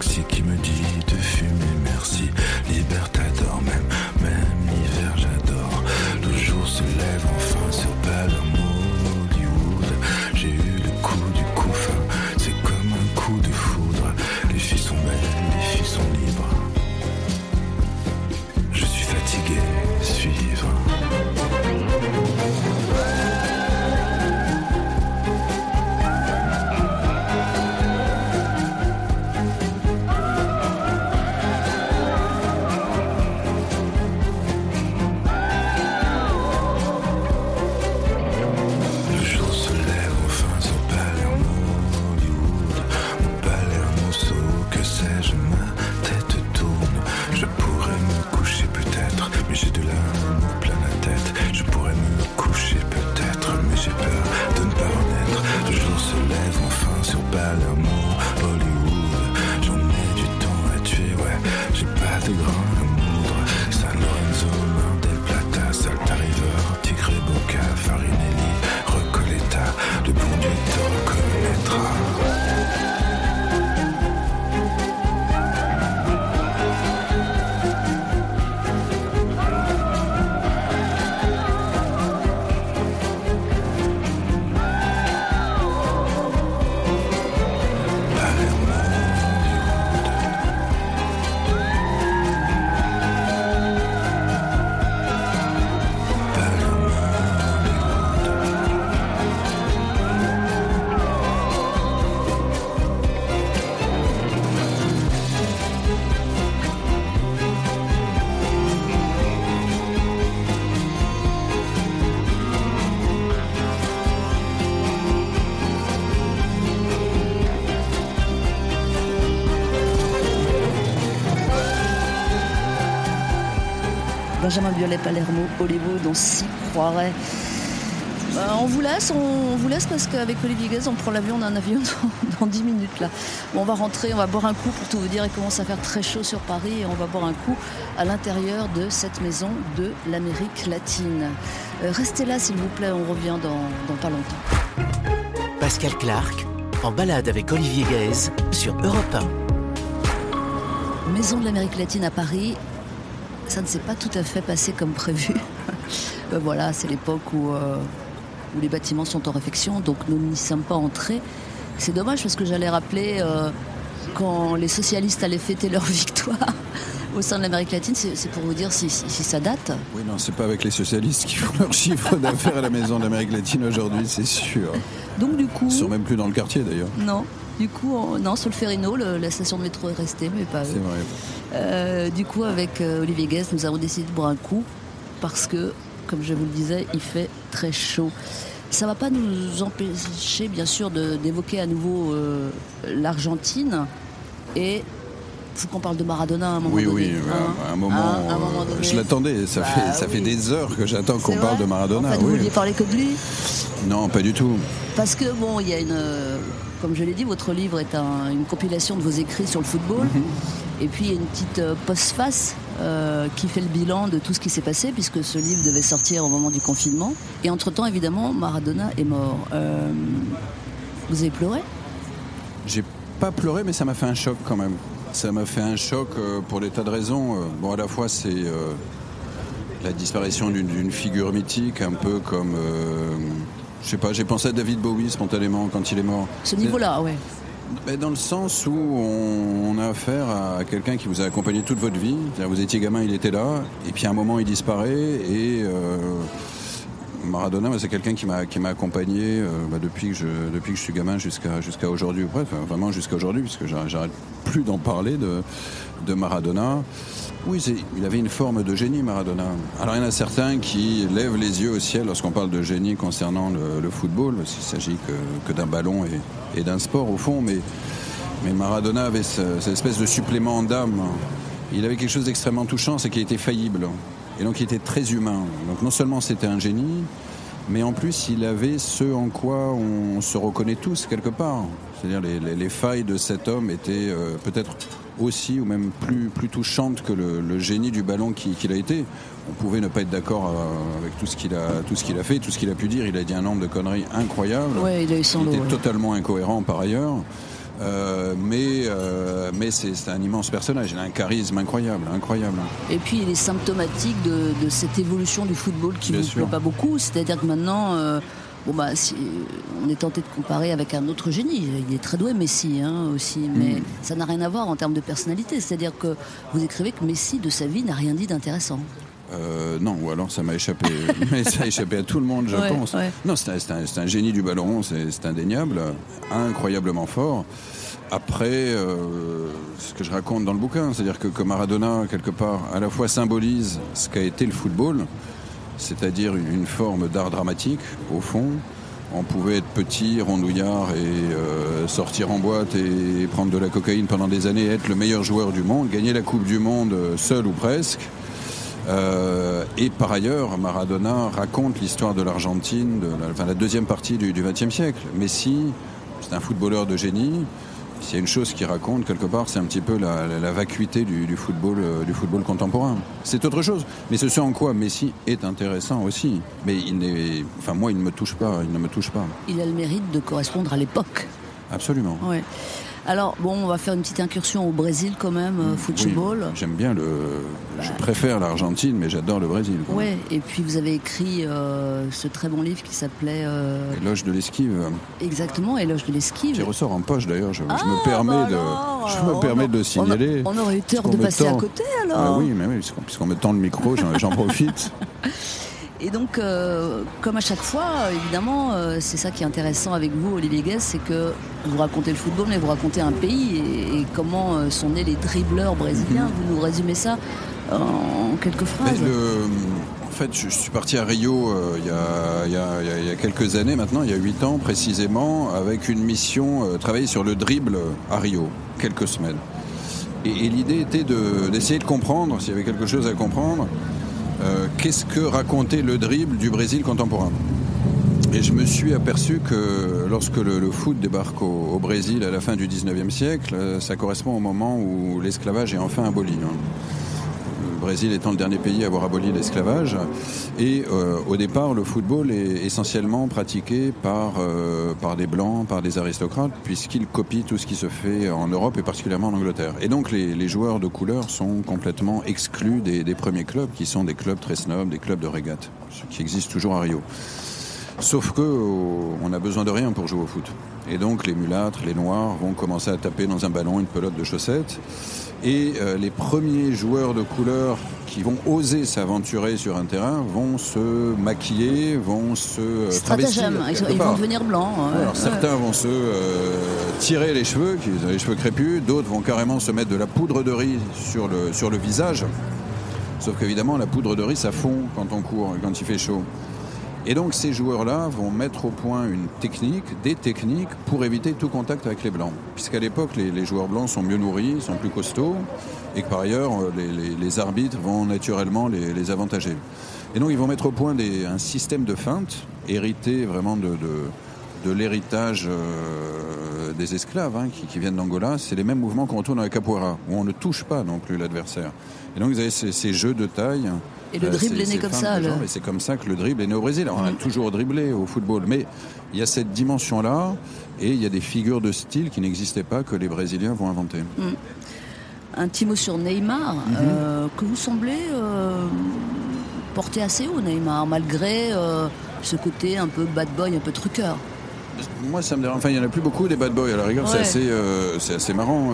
Benjamin Violet, Palermo, Hollywood, on s'y croirait. Bah, on vous laisse, on vous laisse parce qu'avec Olivier Gaz, on prend l'avion, on a un avion dans, dans 10 minutes là. Bon, on va rentrer, on va boire un coup pour tout vous dire. Il commence à faire très chaud sur Paris et on va boire un coup à l'intérieur de cette maison de l'Amérique latine. Euh, restez là s'il vous plaît, on revient dans, dans pas longtemps. Pascal Clark, en balade avec Olivier Gaez sur Europe 1. Maison de l'Amérique latine à Paris, ça ne s'est pas tout à fait passé comme prévu. Euh, voilà, c'est l'époque où, euh, où les bâtiments sont en réfection, donc nous n'y sommes pas entrés. C'est dommage parce que j'allais rappeler euh, quand les socialistes allaient fêter leur victoire au sein de l'Amérique latine, c'est pour vous dire si, si- si ça date. Oui, non, c'est pas avec les socialistes qui font leur chiffre d'affaires à la Maison d'Amérique latine aujourd'hui, c'est sûr. Donc du coup, Ils sont même plus dans le quartier d'ailleurs. non. Du coup, on- non, sur le Ferrino, le- la station de métro est restée, mais pas. C'est vrai. Euh, du coup, avec euh, Olivier Guest, nous avons décidé de boire un coup parce que, comme je vous le disais, il fait très chaud. Ça va pas nous empêcher, bien sûr, d'évoquer à nouveau euh, l'Argentine et faut qu'on parle de Maradona à un moment Oui, donné. oui, hein. à un moment, Hein, à un moment donné. je l'attendais. Ça, Bah fait, ça oui. fait des heures que j'attends qu'on parle de Maradona. En fait, vous oui. vouliez parler que de lui? Non, pas du tout. Parce que, bon, il y a une. Comme je l'ai dit, votre livre est un- une compilation de vos écrits sur le football. Et puis, il y a une petite euh, postface euh, qui fait le bilan de tout ce qui s'est passé, puisque ce livre devait sortir au moment du confinement. Et entre-temps, évidemment, Maradona est mort. Euh, vous avez pleuré? J'ai pas pleuré, mais ça m'a fait un choc quand même. Ça m'a fait un choc euh, pour des tas de raisons. Bon, à la fois, c'est euh, la disparition d'une figure mythique, un peu comme. Je sais pas, j'ai pensé à David Bowie spontanément quand il est mort. Ce niveau-là, ouais. Mais dans le sens où on, on a affaire à quelqu'un qui vous a accompagné toute votre vie. Vous étiez gamin, il était là, et puis à un moment il disparaît. Et euh, Maradona, c'est quelqu'un qui m'a qui m'a accompagné euh, bah, depuis que je depuis que je suis gamin jusqu'à jusqu'à aujourd'hui. Bref, enfin, vraiment jusqu'à aujourd'hui, puisque j'arrête j'arrête plus d'en parler de de Maradona. Oui, il avait une forme de génie, Maradona. Alors, il y en a certains qui lèvent les yeux au ciel lorsqu'on parle de génie concernant le, football, parce qu'il s'agit que, d'un ballon et, d'un sport, au fond, mais, Maradona avait ce- cette espèce de supplément d'âme. Il avait quelque chose d'extrêmement touchant, c'est qu'il était faillible. Et donc, il était très humain. Donc, non seulement c'était un génie, mais en plus, il avait ce en quoi on se reconnaît tous quelque part. C'est-à-dire les failles de cet homme étaient euh, peut-être aussi ou même plus, plus touchantes que le, le génie du ballon qui- qu'il a été. On pouvait ne pas être d'accord euh, avec tout ce qu'il a, tout ce qu'il a fait, tout ce qu'il a pu dire. Il a dit un nombre de conneries incroyables. Ouais, il a eu son Il lot. était ouais. totalement incohérent par ailleurs. Euh, mais euh, mais c'est un immense personnage. Il a un charisme incroyable, incroyable. Et puis il est symptomatique de, de cette évolution du football qui ne plaît pas beaucoup. C'est-à-dire que maintenant, euh, bon bah, si, on est tenté de comparer avec un autre génie. Il est très doué, Messi hein, aussi, mais Mm. ça n'a rien à voir en termes de personnalité. C'est-à-dire que vous écrivez que Messi de sa vie n'a rien dit d'intéressant. Euh, non, ou alors ça m'a échappé. Mais ça a échappé à tout le monde, je Ouais, pense. ouais. Non, c'est un, génie du ballon, c'est c'est indéniable, incroyablement fort. Après, euh, ce que je raconte dans le bouquin, c'est-à-dire que, que Maradona, quelque part, à la fois symbolise ce qu'a été le football, c'est-à-dire une, forme d'art dramatique, au fond. On pouvait être petit, rondouillard et euh, sortir en boîte et prendre de la cocaïne pendant des années, être le meilleur joueur du monde, gagner la Coupe du Monde euh, seul ou presque. Euh, et par ailleurs, Maradona raconte l'histoire de l'Argentine, de la, la deuxième partie du XXe siècle. Messi, c'est un footballeur de génie. S'il y a une chose qu'il raconte quelque part, c'est un petit peu la, la- la vacuité du, du football, euh, du football contemporain. C'est autre chose. Mais ce en quoi Messi est intéressant aussi. Mais il n'est, enfin moi, il ne me touche pas. Il ne me touche pas. Il a le mérite de correspondre à l'époque. Absolument. Ouais. Alors, bon, on va faire une petite incursion au Brésil quand même, euh, Oui, football. J'aime bien le. Je préfère l'Argentine, mais j'adore le Brésil. Ouais, et puis vous avez écrit euh, ce très bon livre qui s'appelait euh, Éloge de l'esquive. exactement Éloge de l'esquive. J'y ressors en poche d'ailleurs. Je, je Ah, me permets bah de. je me permets a- de le signaler. On, a- on aurait eu tort de me passer à côté Ah alors. oui, mais oui, puisqu'on me tend le micro, j'en profite. Et donc, euh, comme à chaque fois, évidemment, euh, c'est ça qui est intéressant avec vous, Olivier Guest, c'est que vous racontez le football, mais vous racontez un pays et, et comment euh, sont nés les dribbleurs brésiliens? Vous nous résumez ça en quelques Mais phrases. le- en fait, je, je suis parti à Rio euh, il y, a, il y a- il y a- il y a quelques années maintenant, il y a huit ans précisément, avec une mission, euh, travailler sur le dribble à Rio, quelques semaines. Et, et l'idée était de- d'essayer de, comprendre, s'il y avait quelque chose à comprendre, euh, qu'est-ce que racontait le dribble du Brésil contemporain. Et je me suis aperçu que lorsque le, foot débarque au, au Brésil à la fin du 19e siècle, euh, ça correspond au moment où l'esclavage est enfin aboli. hein. Brésil étant le dernier pays à avoir aboli l'esclavage. Et euh, au départ, le football est essentiellement pratiqué par, euh, par des blancs, par des aristocrates, puisqu'ils copient tout ce qui se fait en Europe et particulièrement en Angleterre. Et donc les, joueurs de couleur sont complètement exclus des, des premiers clubs, qui sont des clubs très snobs, des clubs de régate, ce qui existe toujours à Rio. Sauf que euh, on a besoin de rien pour jouer au foot. Et donc les mulâtres, les noirs vont commencer à taper dans un ballon une pelote de chaussettes. Et euh, les premiers joueurs de couleur qui vont oser s'aventurer sur un terrain vont se maquiller, vont se euh, travestir, ils, part. vont devenir blancs. ouais. Alors Ouais. certains vont se euh, tirer les cheveux, qui ont les cheveux crépus, d'autres vont carrément se mettre de la poudre de riz sur le, sur le visage. Sauf qu'évidemment, la poudre de riz, ça fond quand on court, quand il fait chaud. Et donc ces joueurs-là vont mettre au point une technique, des techniques pour éviter tout contact avec les blancs. Puisqu'à l'époque, les, joueurs blancs sont mieux nourris, sont plus costauds, et que par ailleurs, euh, les, arbitres vont naturellement les, avantager. Et donc ils vont mettre au point un système de feintes, hérité vraiment de, l'héritage euh, des esclaves hein, qui, viennent d'Angola. C'est les mêmes mouvements qu'on retrouve dans la capoeira, où on ne touche pas non plus l'adversaire. Et donc vous avez ces jeux de taille. Et le euh, dribble est né comme ça, le- c'est comme ça que le dribble est né au Brésil. Alors, on a toujours dribblé au football, mais il y a cette dimension-là, et il y a des figures de style qui n'existaient pas que les Brésiliens vont inventer. Un petit mot sur Neymar, Mhm. euh, que vous semblez euh, porter assez haut, Neymar, malgré euh, ce côté un peu bad boy, un peu truqueur. Moi, ça me dérange. Enfin, il n'y en a plus beaucoup des bad boys. À la rigueur, c'est Ouais. assez, c'est assez marrant.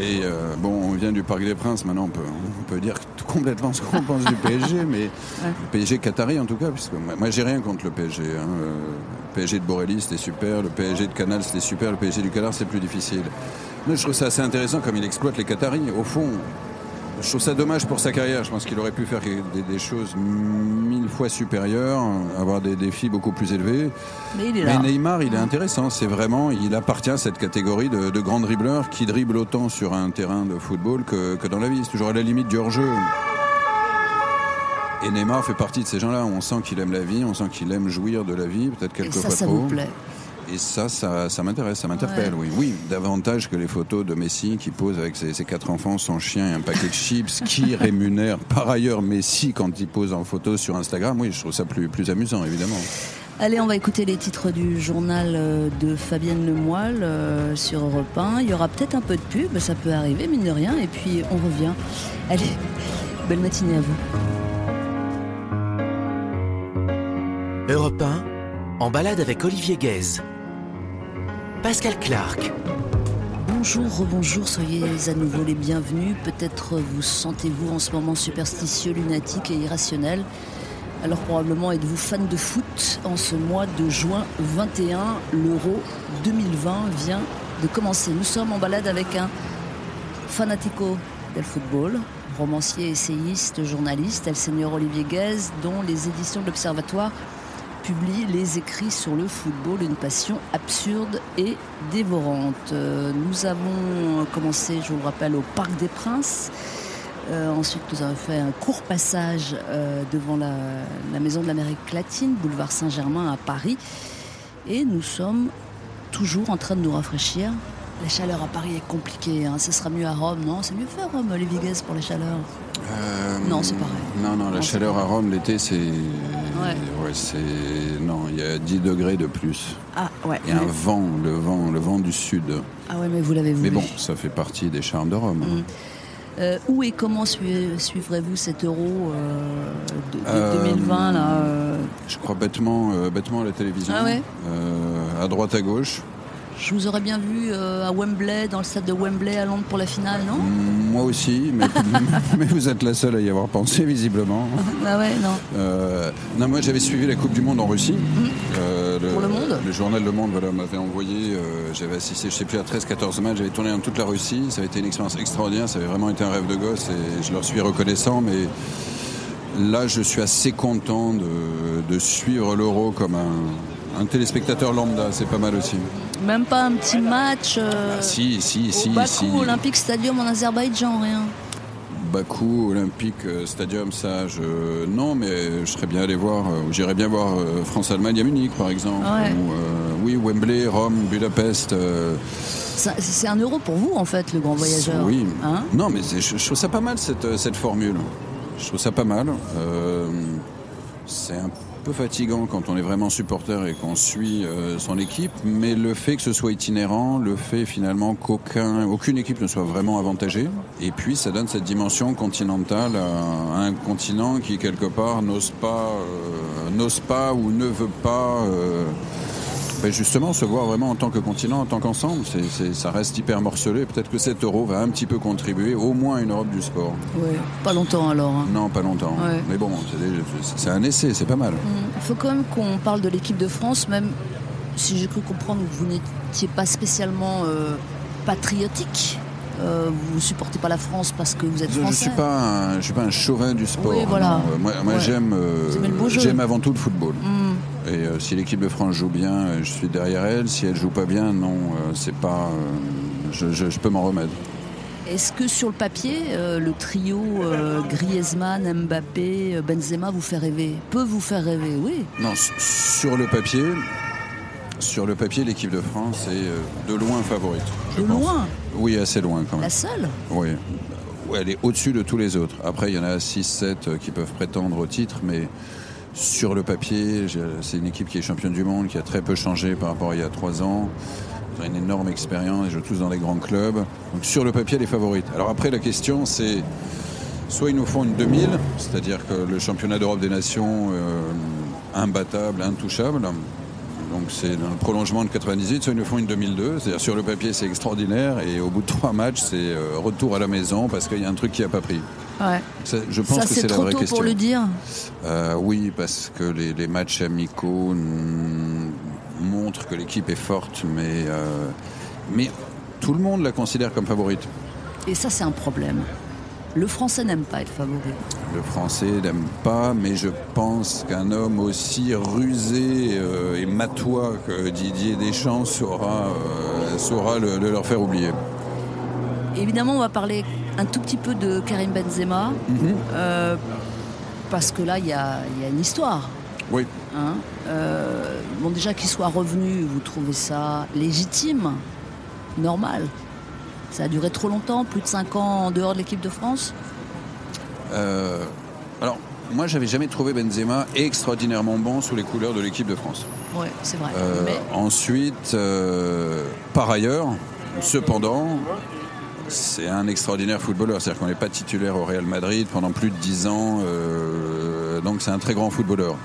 Et euh, bon, on vient du Parc des Princes. Maintenant, on peut, on peut dire tout complètement ce qu'on pense du PSG, mais le PSG Qatari en tout cas, puisque moi, moi, j'ai rien contre le PSG. hein. Euh, Le PSG de Borelli, c'était super. Le PSG de Canal, c'était super. Le PSG du Qatar, c'est plus difficile. Mais je trouve ça assez intéressant comme il exploite les Qataris. Au fond, je trouve ça dommage pour sa carrière. Je pense qu'il aurait pu faire des, des choses mille fois supérieures, avoir des défis beaucoup plus élevés. Mais il est Mais là. Neymar, il est intéressant. C'est vraiment, il appartient à cette catégorie de, de grands dribbleurs qui dribblent autant sur un terrain de football que, que dans la vie. C'est toujours à la limite du hors-jeu. Et Neymar fait partie de ces gens-là. On sent qu'il aime la vie, on sent qu'il aime jouir de la vie, peut-être quelquefois ça, ça trop. vous plaît. Et ça, ça, ça m'intéresse, ça m'interpelle, oui. Oui, davantage que les photos de Messi qui pose avec ses, ses quatre enfants, son chien et un paquet de chips, qui rémunère par ailleurs Messi quand il pose en photo sur Instagram. Oui, je trouve ça plus, plus amusant, évidemment. Allez, on va écouter les titres du journal euh, de Fabienne Lemoyle euh, sur Europe 1. Il y aura peut-être un peu de pub, ça peut arriver, mine de rien, et puis on revient. Allez, belle matinée à vous. Europe 1, en balade avec Olivier Guèze. Pascal Clark. Bonjour, rebonjour, soyez à nouveau les bienvenus. Peut-être vous sentez-vous en ce moment superstitieux, lunatique et irrationnel. Alors probablement êtes-vous fan de foot en ce mois de juin 21. L'Euro 2020 vient de commencer. Nous sommes en balade avec un fanatico del football, romancier, essayiste, journaliste, El Seigneur Olivier Guez, dont les éditions de l'Observatoire publie les écrits sur le football, une passion absurde et dévorante. Euh, Nous avons commencé, je vous le rappelle, au Parc des Princes. Euh, ensuite, nous avons fait un court passage euh, devant la, la Maison de l'Amérique latine, boulevard Saint-Germain à Paris. Et nous sommes toujours en train de nous rafraîchir. La chaleur à Paris est compliquée. hein. Ce sera mieux à Rome, non? C'est mieux faire Rome, Olivier Guez, pour la chaleur. Euh, Non, c'est pareil. Non, non, la Non, chaleur à. Rome l'été, c'est. Ouais, c'est. Non, il y a 10 degrés de plus. Ah ouais. Et un vent, le vent, le vent du sud. Ah ouais, mais vous l'avez Mais voulu. bon, ça fait partie des charmes de Rome. Mm. Euh, où et comment sui- suivrez-vous cet euro euh, de, de Euh, 2020 là Je crois bêtement, bêtement à la télévision. Ah ouais? À droite, à gauche. Je vous aurais bien vu euh, à Wembley, dans le stade de Wembley à Londres pour la finale, non Mm, Moi aussi, mais, mais vous êtes la seule à y avoir pensé, visiblement. Ah ouais, non. Euh, non, moi j'avais suivi la Coupe du Monde en Russie. Euh, Mm. Pour Le Monde Le journal Le Monde voilà, m'avait envoyé, j'avais assisté, je sais plus, à 13-14 matchs, j'avais tourné dans toute la Russie, ça avait été une expérience extraordinaire, ça avait vraiment été un rêve de gosse et je leur suis reconnaissant, mais là je suis assez content de, de suivre l'Euro comme un, un téléspectateur lambda, c'est pas mal aussi. Même pas un petit match euh, Ah, si, si, au si, Bakou si. Olympique Stadium en Azerbaïdjan, rien. Bakou, Olympique euh, Stadium, ça, je... non, mais je serais bien allé voir, euh, j'irais bien voir France-Allemagne à Munich, par exemple. Ouais. Ou, euh, oui, Wembley, Rome, Budapest. euh, C'est un euro pour vous, en fait, le grand voyageur. Oui. Hein? Non, mais je, je trouve ça pas mal, cette, cette formule. Je trouve ça pas mal. Euh, c'est un peu fatigant quand on est vraiment supporter et qu'on suit euh, son équipe, mais le fait que ce soit itinérant, le fait finalement qu'aucun, aucune équipe ne soit vraiment avantagée, et puis ça donne cette dimension continentale à, un continent qui quelque part n'ose pas, euh, n'ose pas ou ne veut pas. euh, ben justement, se voir vraiment en tant que continent, en tant qu'ensemble, ça reste hyper morcelé. Peut-être que cet euro va un petit peu contribuer au moins à une Europe du sport. Ouais, Pas longtemps alors. hein. Non, pas longtemps. Ouais. Mais bon, c'est, un essai, c'est pas mal. Il faut quand même qu'on parle de l'équipe de France, même si j'ai cru comprendre que vous n'étiez pas spécialement euh, patriotique. Euh, vous ne supportez pas la France parce que vous êtes Je ne français. suis pas un, je suis pas un chauvin du sport. Oui, voilà. non. Euh, Moi, moi, Ouais. j'aime, euh, j'aime avant tout le football. Hmm. Et euh, si l'équipe de France joue bien, euh, je suis derrière elle. Si elle joue pas bien, non, euh, c'est pas. je, je- je peux m'en remettre. Est-ce que sur le papier, euh, le trio euh, Griezmann, Mbappé, Benzema vous fait rêver Peut vous faire rêver, oui. Non, sur le papier, sur le papier, l'équipe de France est de loin favorite. je De pense. loin, Oui, assez loin quand même. la seule? Oui. Elle est au-dessus de tous les autres. Après, il y en a 6-7 qui peuvent prétendre au titre, mais sur le papier, c'est une équipe qui est championne du monde, qui a très peu changé par rapport à il y a 3 ans. Ils ont une énorme expérience, ils jouent tous dans les grands clubs. Donc sur le papier, elle est favorite. Alors après, la question, c'est soit ils nous font une 2000, c'est-à-dire que le championnat d'Europe des Nations, euh, imbattable, intouchable. Donc c'est dans le prolongement de 98, soit ils nous font une 2002, c'est-à-dire sur le papier c'est extraordinaire et au bout de trois matchs c'est euh, retour à la maison parce qu'il y a un truc qui n'a pas pris. Ouais. Ça, je pense Ça, que c'est la vraie tôt question. pour le dire. Euh, oui, parce que les, les matchs amicaux montrent que l'équipe est forte, mais, euh, mais tout le monde la considère comme favorite. Et ça, c'est un problème. Le Français n'aime pas être favori. Le français n'aime pas, mais je pense qu'un homme aussi rusé euh, et matois que Didier Deschamps saura, euh, saura le- le leur faire oublier. Évidemment, on va parler un tout petit peu de Karim Benzema, euh, parce que là, il y a, il y a une histoire. Oui. hein. Bon, déjà qu'il soit revenu, vous trouvez ça légitime, normal Ça a duré trop longtemps, plus de 5 ans en dehors de l'équipe de France Euh, alors, moi, j'avais jamais trouvé Benzema extraordinairement bon sous les couleurs de l'équipe de France. Oui, c'est vrai. Euh, Mais Ensuite, euh, par ailleurs, cependant, c'est un extraordinaire footballeur. C'est-à-dire qu'on n'est pas titulaire au Real Madrid pendant plus de 10 ans. donc c'est un très grand footballeur.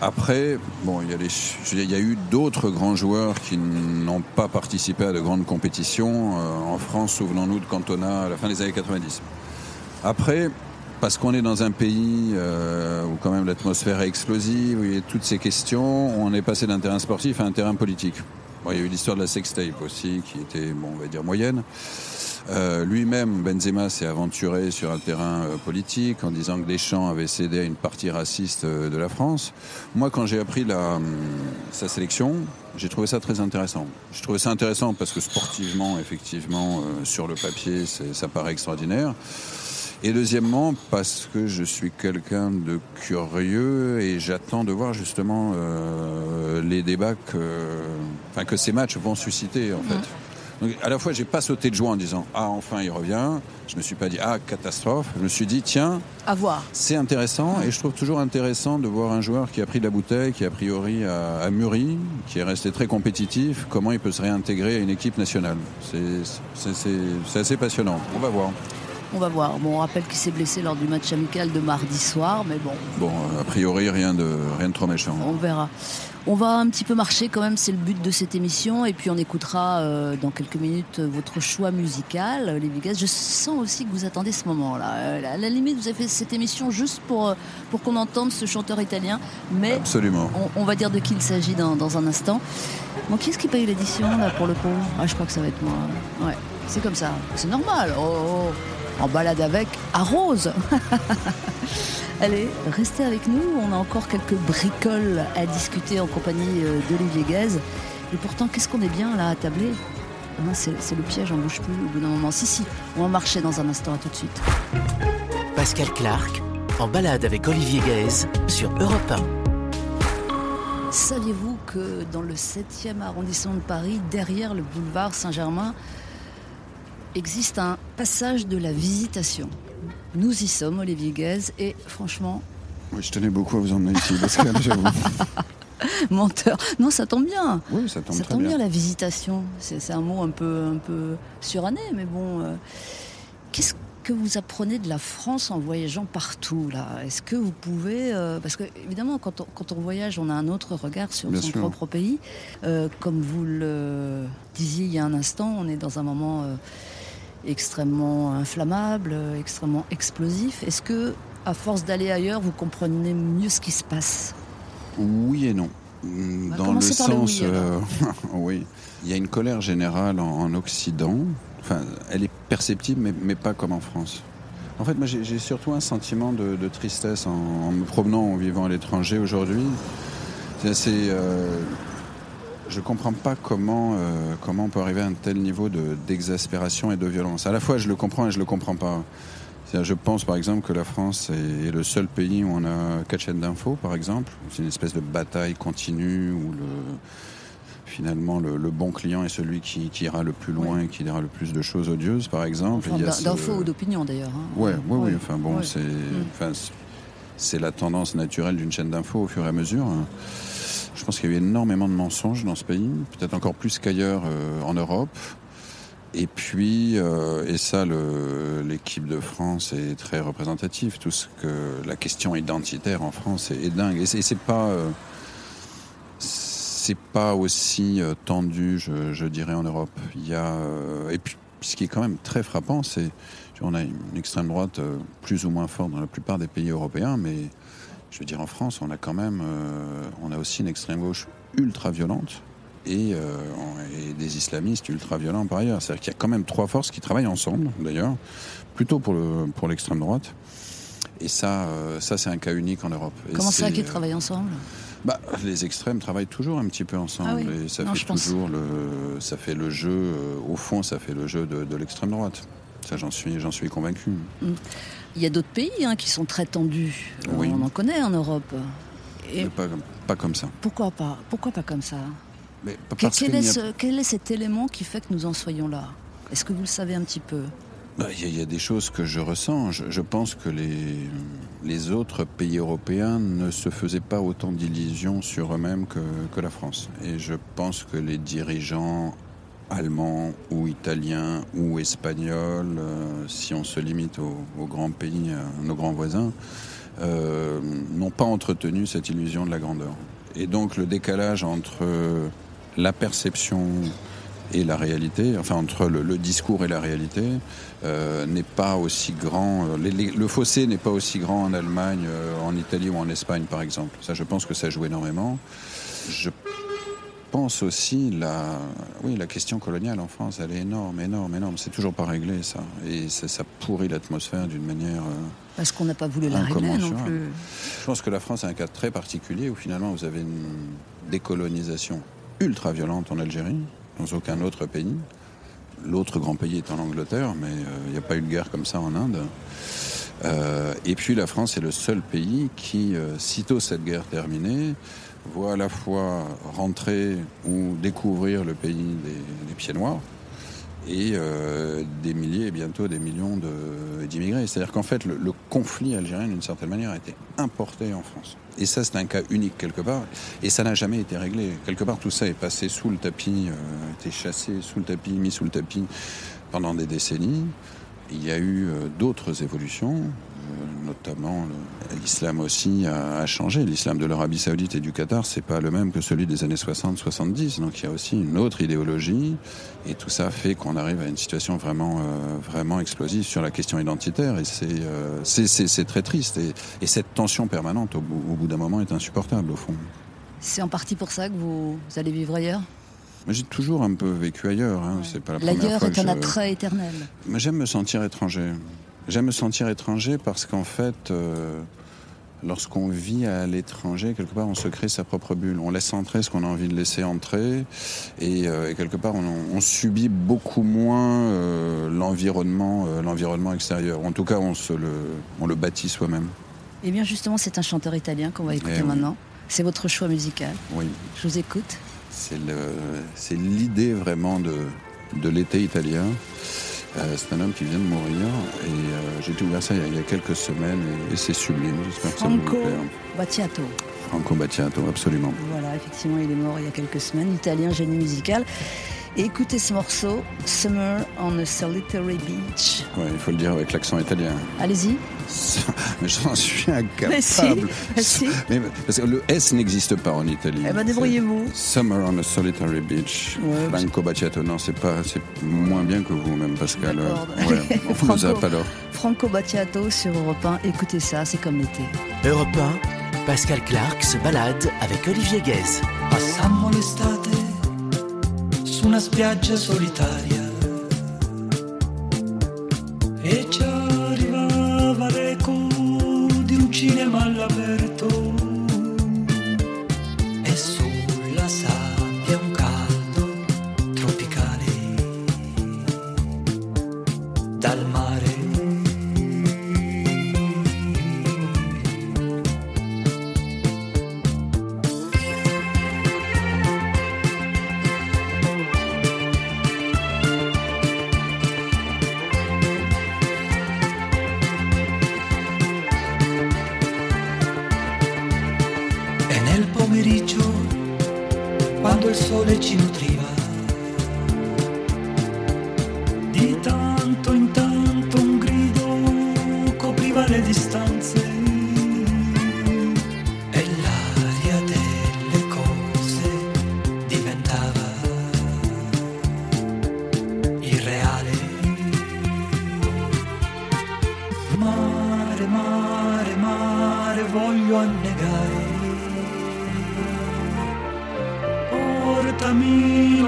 Après, bon, il y a, eu d'autres grands joueurs qui n'ont pas participé à de grandes compétitions. Euh, en France, souvenons-nous de Cantona à la fin des années 90. Après, parce qu'on est dans un pays euh, où quand même l'atmosphère est explosive, où il y a toutes ces questions, on est passé d'un terrain sportif à un terrain politique. Bon, il y a eu l'histoire de la sextape aussi, qui était, bon, on va dire, moyenne. Euh, Lui-même, Benzema, s'est aventuré sur un terrain euh, politique en disant que Deschamps avait cédé à une partie raciste euh, de la France. Moi, quand j'ai appris la, hum, sa sélection, j'ai trouvé ça très intéressant. J'ai trouvé ça intéressant parce que sportivement, effectivement, sur le papier, ça paraît extraordinaire. Et deuxièmement, parce que je suis quelqu'un de curieux et j'attends de voir justement euh, les débats que, enfin, que ces matchs vont susciter en fait. Donc, à la fois, j'ai pas sauté de joie en disant ah enfin il revient. Je me suis pas dit ah catastrophe. Je me suis dit tiens à voir. c'est intéressant et je trouve toujours intéressant de voir un joueur qui a pris de la bouteille, qui a priori a, a mûri, qui est resté très compétitif, comment il peut se réintégrer à une équipe nationale. C'est assez passionnant. On va voir. On va voir. Bon, on rappelle qu'il s'est blessé lors du match amical de mardi soir, mais bon, Bon, a priori, rien de, rien de trop méchant. on verra. On va un petit peu marcher quand même, c'est le but de cette émission. Et puis on écoutera euh, dans quelques minutes votre choix musical, euh, les Vegas. Je sens aussi que vous attendez ce moment-là. Euh, à la limite, vous avez fait cette émission juste pour, euh, pour qu'on entende ce chanteur italien. Mais Absolument. on, on va dire de qui il s'agit dans, dans un instant. Bon, qui est-ce qui paye l'édition là pour le coup Ah, je crois que ça va être moi. Ouais, c'est comme ça. C'est normal. Oh, oh. En balade avec à Rose. Allez, restez avec nous. On a encore quelques bricoles à discuter en compagnie euh, d'Olivier Gaz. Et pourtant, qu'est-ce qu'on est bien là à tabler Hein, c'est c'est le piège, on bouge plus au bout d'un moment. Si, si, on va marcher dans un instant, à tout de suite. Pascal Clark en balade avec Olivier Gaez sur Europe 1. Saviez-vous que dans le 7e arrondissement de Paris, derrière le boulevard Saint-Germain, existe un passage de la visitation? Nous y sommes, Olivier Guez, et franchement, Oui, je tenais beaucoup à vous emmener ici, Pascal, j'avoue. menteur. Non, ça tombe bien. Oui, ça tombe ça très tombe bien. bien. la visitation. C'est un mot un peu, un peu suranné, mais bon. euh, Qu'est-ce que vous apprenez de la France en voyageant partout là? Est-ce que vous pouvez, euh, parce que évidemment, quand on, quand on voyage, on a un autre regard sur Bien son sûr. propre pays. Euh, comme vous le disiez il y a un instant, on est dans un moment euh, extrêmement inflammable, euh, extrêmement explosif. Est-ce que, à force d'aller ailleurs, vous comprenez mieux ce qui se passe? Oui et non. Mm, Dans le sens, oui, euh, oui, il y a une colère générale en, en Occident. Enfin, elle est perceptible, mais, mais pas comme en France. En fait, moi, j'ai j'ai surtout un sentiment de, de tristesse en, en me promenant, en vivant à l'étranger aujourd'hui. C'est assez. euh, je comprends pas comment euh, comment on peut arriver à un tel niveau de d'exaspération et de violence. À la fois, je le comprends et je le comprends pas. Je pense par exemple que la France est le seul pays où on a quatre chaînes d'infos, par exemple. C'est une espèce de bataille continue où le, finalement le, le bon client est celui qui, qui ira le plus loin et qui dira le plus de choses odieuses, par exemple. Enfin, ce- D'infos ou d'opinion d'ailleurs. hein. Ouais, ouais, oui. Ouais. Enfin bon, c'est, Mm. enfin, la tendance naturelle d'une chaîne d'infos au fur et à mesure. Je pense qu'il y a eu énormément de mensonges dans ce pays, peut-être encore plus qu'ailleurs euh, en Europe. Et puis, euh, et ça, l'équipe de France est très représentative. Tout ce que la question identitaire en France est, dingue. Et c'est, pas, euh, c'est pas aussi tendu, je, dirais, en Europe. Il y a, et puis, ce qui est quand même très frappant, c'est on a une extrême droite plus ou moins forte dans la plupart des pays européens, mais je veux dire en France, on a quand même, euh, on a aussi une extrême gauche ultra violente et, euh, et des islamistes ultra violents par ailleurs. C'est-à-dire qu'il y a quand même trois forces qui travaillent ensemble, d'ailleurs, plutôt pour le pour l'extrême droite. Et ça, euh, ça c'est un cas unique en Europe. Et Comment ça euh, travaillent ensemble? Bah, les extrêmes travaillent toujours un petit peu ensemble Ah oui. et ça Non, fait pense. toujours le, ça fait le jeu. euh, au fond, ça fait le jeu de, de l'extrême droite. Ça, j'en suis, j'en suis convaincu. Il y a d'autres pays hein, qui sont très tendus. Oui. On en connaît en Europe. Et Mais pas, comme- pas comme ça. pourquoi pas Pourquoi pas comme ça? Mais quel, est ce- quel est cet élément qui fait que nous en soyons là? Est-ce que vous le savez un petit peu? Bah, Il y, a- il y a des choses que je ressens. Je, je pense que les, les autres pays européens ne se faisaient pas autant d'illusions sur eux-mêmes que, que la France. Et je pense que les dirigeants allemands ou italiens ou espagnols, euh, si on se limite aux, aux grands pays, à nos grands voisins, euh, n'ont pas entretenu cette illusion de la grandeur. Et donc le décalage entre la perception et la réalité, enfin entre le, le discours et la réalité, euh, n'est pas aussi grand. euh, le fossé n'est pas aussi grand en Allemagne, euh, en Italie ou en Espagne, par exemple. Ça, je pense que ça joue énormément. Je pense aussi la, oui, la question coloniale en France, elle est énorme, énorme, énorme. C'est toujours pas réglé, ça, et ça, ça pourrit l'atmosphère d'une manière. euh, Parce qu'on n'a pas voulu la régler non plus. je pense que la France a un cas très particulier où finalement vous avez une décolonisation ultra violente en Algérie, dans aucun autre pays. L'autre grand pays étant l'Angleterre, mais euh, il n'y a pas eu de guerre comme ça en Inde. Euh, et puis la France est le seul pays qui, euh, sitôt cette guerre terminée, voit à la fois rentrer ou découvrir le pays des, pieds noirs et euh, des milliers et bientôt des millions d'immigrés. C'est-à-dire qu'en fait, le, conflit algérien, d'une certaine manière, a été importé en France. Et ça, c'est un cas unique quelque part. Et ça n'a jamais été réglé. Quelque part, tout ça est passé sous le tapis, euh, été chassé sous le tapis, mis sous le tapis pendant des décennies. Il y a eu euh, d'autres évolutions, notamment le- l'islam aussi a, a changé. L'islam de l'Arabie Saoudite et du Qatar, c'est pas le même que celui des années 60-70. Donc il y a aussi une autre idéologie, et tout ça fait qu'on arrive à une situation vraiment, euh, vraiment explosive sur la question identitaire. Et c'est, euh, c'est, très triste. Et, et cette tension permanente, au bout, d'un moment, est insupportable au fond. C'est en partie pour ça que vous, vous allez vivre ailleurs? J'ai toujours un peu vécu ailleurs. Hein. C'est pas la première L'ailleurs fois est que un je- attrait éternel. Mais j'aime me sentir étranger. J'aime me sentir étranger parce qu'en fait, euh, lorsqu'on vit à l'étranger, quelque part, on se crée sa propre bulle. On laisse entrer ce qu'on a envie de laisser entrer, et, euh, et quelque part, on, on subit beaucoup moins euh, l'environnement, euh, l'environnement extérieur. En tout cas, on se le, on le bâtit soi-même. Eh bien, justement, c'est un chanteur italien qu'on va écouter Eh oui. maintenant. C'est votre choix musical. Oui, Je vous écoute. c'est l'idée vraiment de, de l'été italien. Euh, c'est un homme qui vient de mourir, et euh, j'ai découvert ça il y, a, quelques semaines, et, c'est sublime. J'espère que ça vous Franco plaire. Battiato. Franco Battiato, absolument. Voilà, effectivement, il est mort il y a quelques semaines. Italien, génie musical. Et écoutez ce morceau, Summer on a Solitary Beach. Ouais, il faut le dire avec l'accent italien. Allez-y. Mais j'en suis Mais si, incapable. mais si. Mais parce que le S n'existe pas en Italie. Eh ben, débrouillez-vous. Summer on a Solitary Beach. Ouais, Franco Battiato, non, c'est pas, c'est moins bien que vous, même Pascal. Ouais, on Franco. alors. Franco Battiato sur Europe 1. Écoutez ça, c'est comme l'été. Europe 1, Pascal Clark se balade avec Olivier Guez. Passammo l'estate su una spiaggia solitaria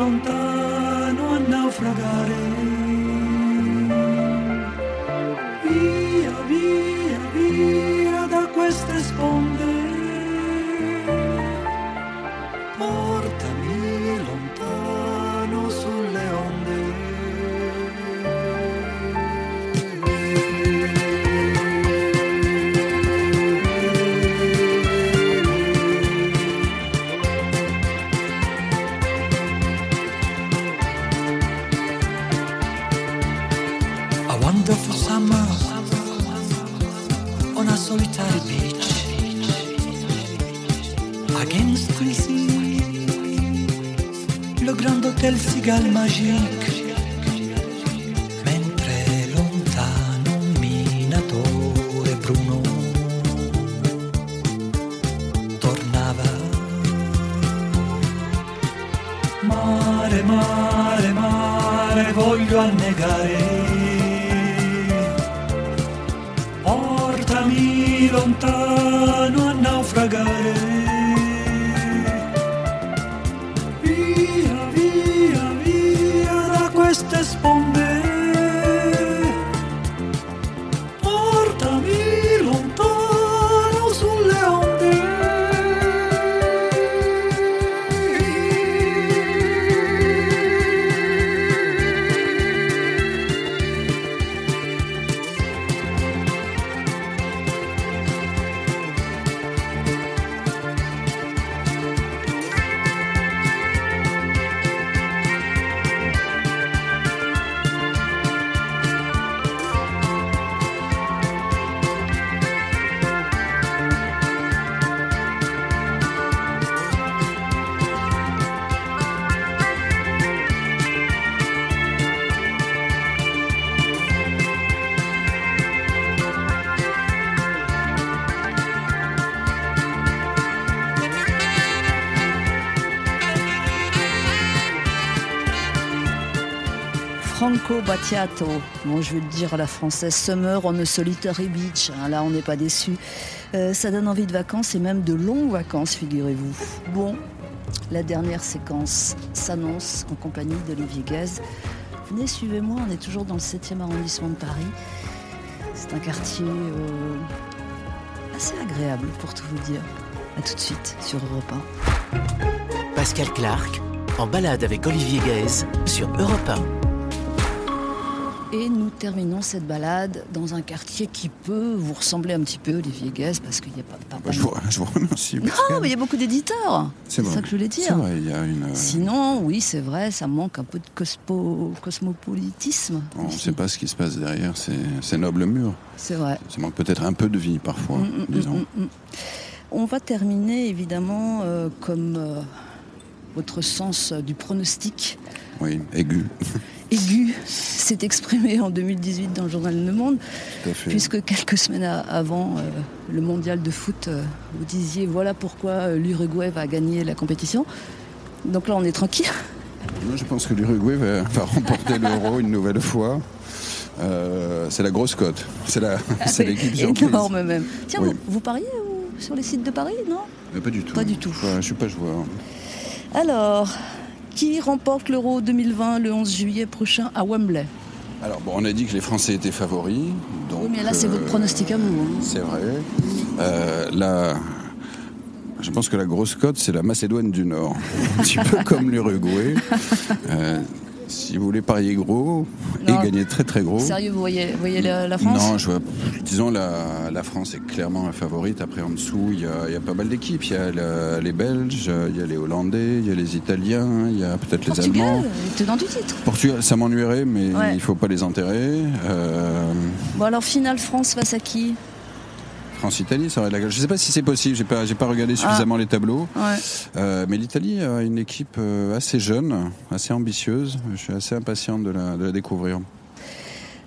lontano a naufragare. homenagem Franco Battiato. Bon, je vais le dire à la française, Summer on a Solitary Beach. hein, là, on n'est pas déçu. ça donne envie de vacances et même de longues vacances, figurez-vous. Bon, la dernière séquence s'annonce en compagnie d'Olivier Gaz. Venez, suivez-moi, on est toujours dans le 7e arrondissement de Paris. C'est un quartier euh, assez agréable pour tout vous dire. A tout de suite sur Europe 1. Pascal Clark, en balade avec Olivier Gaze sur Europe 1. Et nous terminons cette balade dans un quartier qui peut vous ressembler un petit peu, Olivier Guez, parce qu'il n'y a pas, pas, Bah, pas- je, vous, je vous remercie. Non, mais il y a beaucoup d'éditeurs. C'est ça que je voulais dire. vrai, il y a une. euh, Sinon, oui, c'est vrai, ça manque un peu de cospo- cosmopolitisme. on ne sait pas ce qui se passe derrière ces, ces nobles murs. C'est vrai. Ça manque peut-être un peu de vie parfois, Mm, mm, disons. mm, mm. On va terminer évidemment euh, comme euh, votre sens du pronostic Oui, aigu, aigu s'est exprimé en 2018 dans le journal Le Monde, puisque quelques semaines avant euh, le mondial de foot, euh, vous disiez voilà pourquoi euh, l'Uruguay va gagner la compétition. Donc là, on est tranquille. Moi, je pense que l'Uruguay va, va remporter l'euro une nouvelle fois. Euh, c'est la grosse cote. C'est la, c'est l'équipe. Énorme même. Tiens, Oui. vous, vous pariez ou- sur les sites de Paris, non? Mais pas du tout. Pas du tout. Pas- je suis pas joueur. Alors, qui remporte l'Euro 2020 le 11 juillet prochain à Wembley Alors, bon, on a dit que les Français étaient favoris. Donc, Oui, mais là, c'est euh, votre pronostic à vous. hein. C'est vrai. Euh, là, je pense que la grosse cote, c'est la Macédoine du Nord. Un petit peu comme l'Uruguay. Euh, si vous voulez parier gros Non. et gagner très très gros. Sérieux, vous voyez, vous voyez la, la France Non, je vois, disons la, la France est clairement la favorite. Après, en dessous, il y a, y a pas mal d'équipes. Il y a la- les Belges, il y a les Hollandais, il y a les Italiens, il y a peut-être les Portugal, Allemands. tenant du titre. Portugal, ça m'ennuierait, mais Ouais. il faut pas les enterrer. Euh, Bon, alors, finale France face à qui? France-Italie, ça aurait de la gueule. Je sais pas si c'est possible. J'ai pas, j'ai pas regardé suffisamment les tableaux. Ouais. Euh, mais l'Italie a une équipe euh, assez jeune, assez ambitieuse. Je suis assez impatient de la, de la découvrir.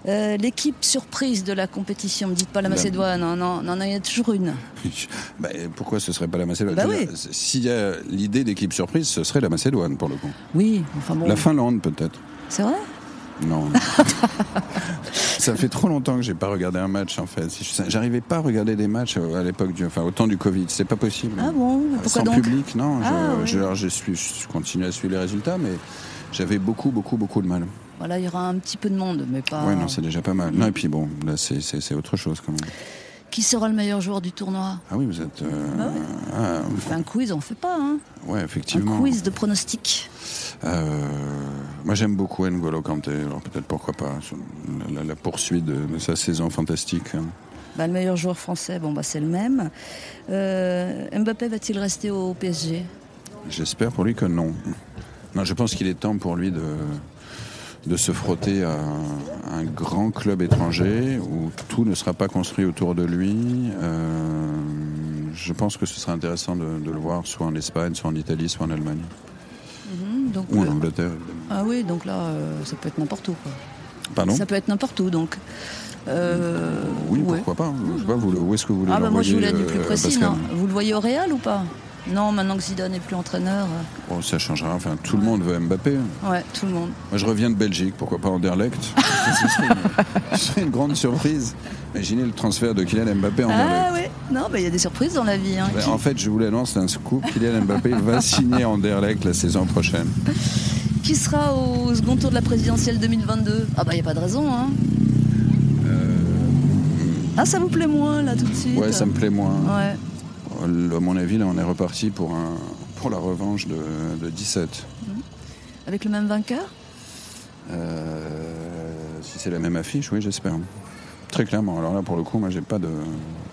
Euh, L'équipe surprise de la compétition, me dites pas la Macédoine, non, non, non, il y a toujours une. Bah, pourquoi ce serait pas la Macédoine? Bah oui. S'il y a l'idée d'équipe surprise, ce serait la Macédoine pour le coup. Oui, enfin bon. La Finlande peut-être. C'est vrai? Non. Ça fait trop longtemps que j'ai pas regardé un match en fait. J'arrivais pas à regarder des matchs euh, à l'époque du, enfin au temps du Covid. C'est pas possible. Ah bon Pourquoi Sans donc public, non. Je, Ah, je- suis, je continue à suivre les résultats, mais j'avais beaucoup, beaucoup, beaucoup de mal. Voilà, il y aura un petit peu de monde, mais pas. Ouais, non, c'est déjà pas mal. Non, et puis bon, là, c'est- c'est c'est autre chose quand même. Qui sera le meilleur joueur du tournoi? Ah oui, vous êtes. euh, Bah ouais. ah, Enfin, un quiz, on fait pas, hein ouais, Un effectivement. quiz de pronostics. Euh, moi, j'aime beaucoup N'Golo Kanté. Alors peut-être pourquoi pas la, la- la poursuite de, de sa saison fantastique. hein. Bah, le meilleur joueur français, bon, bah, c'est le même. Euh, Mbappé va-t-il rester au PSG J'espère pour lui que non. Non, je pense qu'il est temps pour lui de, de se frotter à un grand club étranger où tout ne sera pas construit autour de lui. Euh, je pense que ce sera intéressant de, de le voir soit en Espagne, soit en Italie, soit en Allemagne. Mhm, donc, Ou en euh, Angleterre, évidemment. Ah oui, donc là, euh, ça peut être n'importe où. Quoi. Pardon Ça peut être n'importe où, donc. Oui, ouais. pourquoi pas. Je sais pas, vous, où est-ce que vous voulez Ah bah moi je voulais l'envoyer, du plus précis, non Vous le voyez au Real ou pas? Non, maintenant que Zidane n'est plus entraîneur. euh, Bon, ça changera. Enfin, tout le monde veut Mbappé. Ouais, tout le monde. Moi, je reviens de Belgique. Pourquoi pas Anderlecht ce, serait une, une grande surprise. Imaginez le transfert de Kylian Mbappé en Ah Anderlecht. ouais, non, bah il y a des surprises dans la vie. hein. Ben, Qui, en fait, je vous l'annonce, c'est un scoop. Kylian Mbappé va signer Anderlecht la saison prochaine. qui sera au second tour de la présidentielle 2022 Ah bah il n'y a pas de raison, hein Ah ça vous plaît moins là tout de suite? Euh, Ouais, ça me plaît moins. Ouais. À mon avis, là, on est reparti pour, un, pour la revanche de, de 17. Avec le même vainqueur? Euh, si c'est la même affiche, oui, j'espère. Très clairement. Alors là, pour le coup, moi, j'ai pas de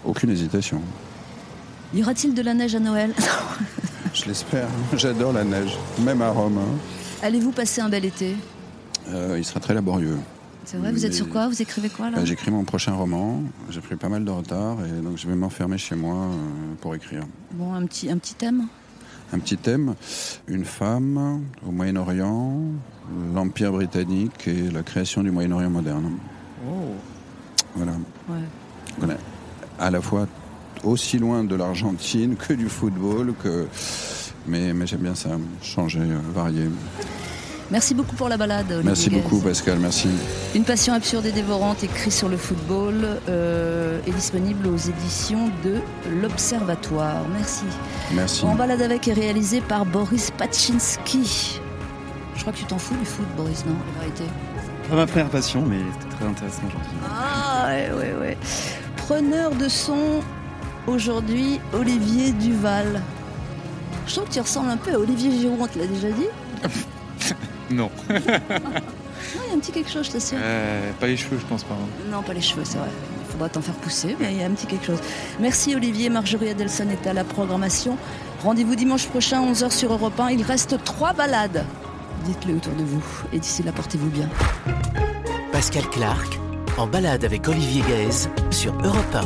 aucune hésitation. Y aura-t-il de la neige à Noël? Je l'espère. J'adore la neige, même à Rome. hein. Allez-vous passer un bel été? Euh, il sera très laborieux. C'est vrai, vous êtes sur quoi? Vous écrivez quoi là? Bah, J'écris mon prochain roman. J'ai pris pas mal de retard et donc je vais m'enfermer chez moi euh, pour écrire. Bon, un petit, un petit thème? Un petit thème une femme au Moyen-Orient, l'Empire britannique et la création du Moyen-Orient moderne. Oh Voilà. Ouais. On est à la fois aussi loin de l'Argentine que du football, que... mais, mais j'aime bien ça, changer, euh, varier. Merci beaucoup pour la balade. Olivier Merci Guez. beaucoup Pascal, merci. Une passion absurde et dévorante, écrit sur le football, euh, est disponible aux éditions de l'Observatoire. Merci. Merci. En balade avec est réalisé par Boris Pachinski. Je crois que tu t'en fous du foot, Boris, non La vérité? Pas ma première passion, mais c'était très intéressant aujourd'hui. Ah, ouais, ouais, ouais. Preneur de son aujourd'hui Olivier Duval. Je trouve que tu ressembles un peu à Olivier Giroud, on te l'a déjà dit? Non. Non, il y a un petit quelque chose, je t'assure. Euh, pas les cheveux, je pense pas. hein. Non, pas les cheveux, c'est vrai. Il faudra t'en faire pousser, mais il y a un petit quelque chose. Merci Olivier, Marjorie Adelson est à la programmation. Rendez-vous dimanche prochain, 11h sur Europe 1. Il reste trois balades. Dites-le autour de vous. Et d'ici là, portez-vous bien. Pascal Clark en balade avec Olivier Gaze sur Europe 1.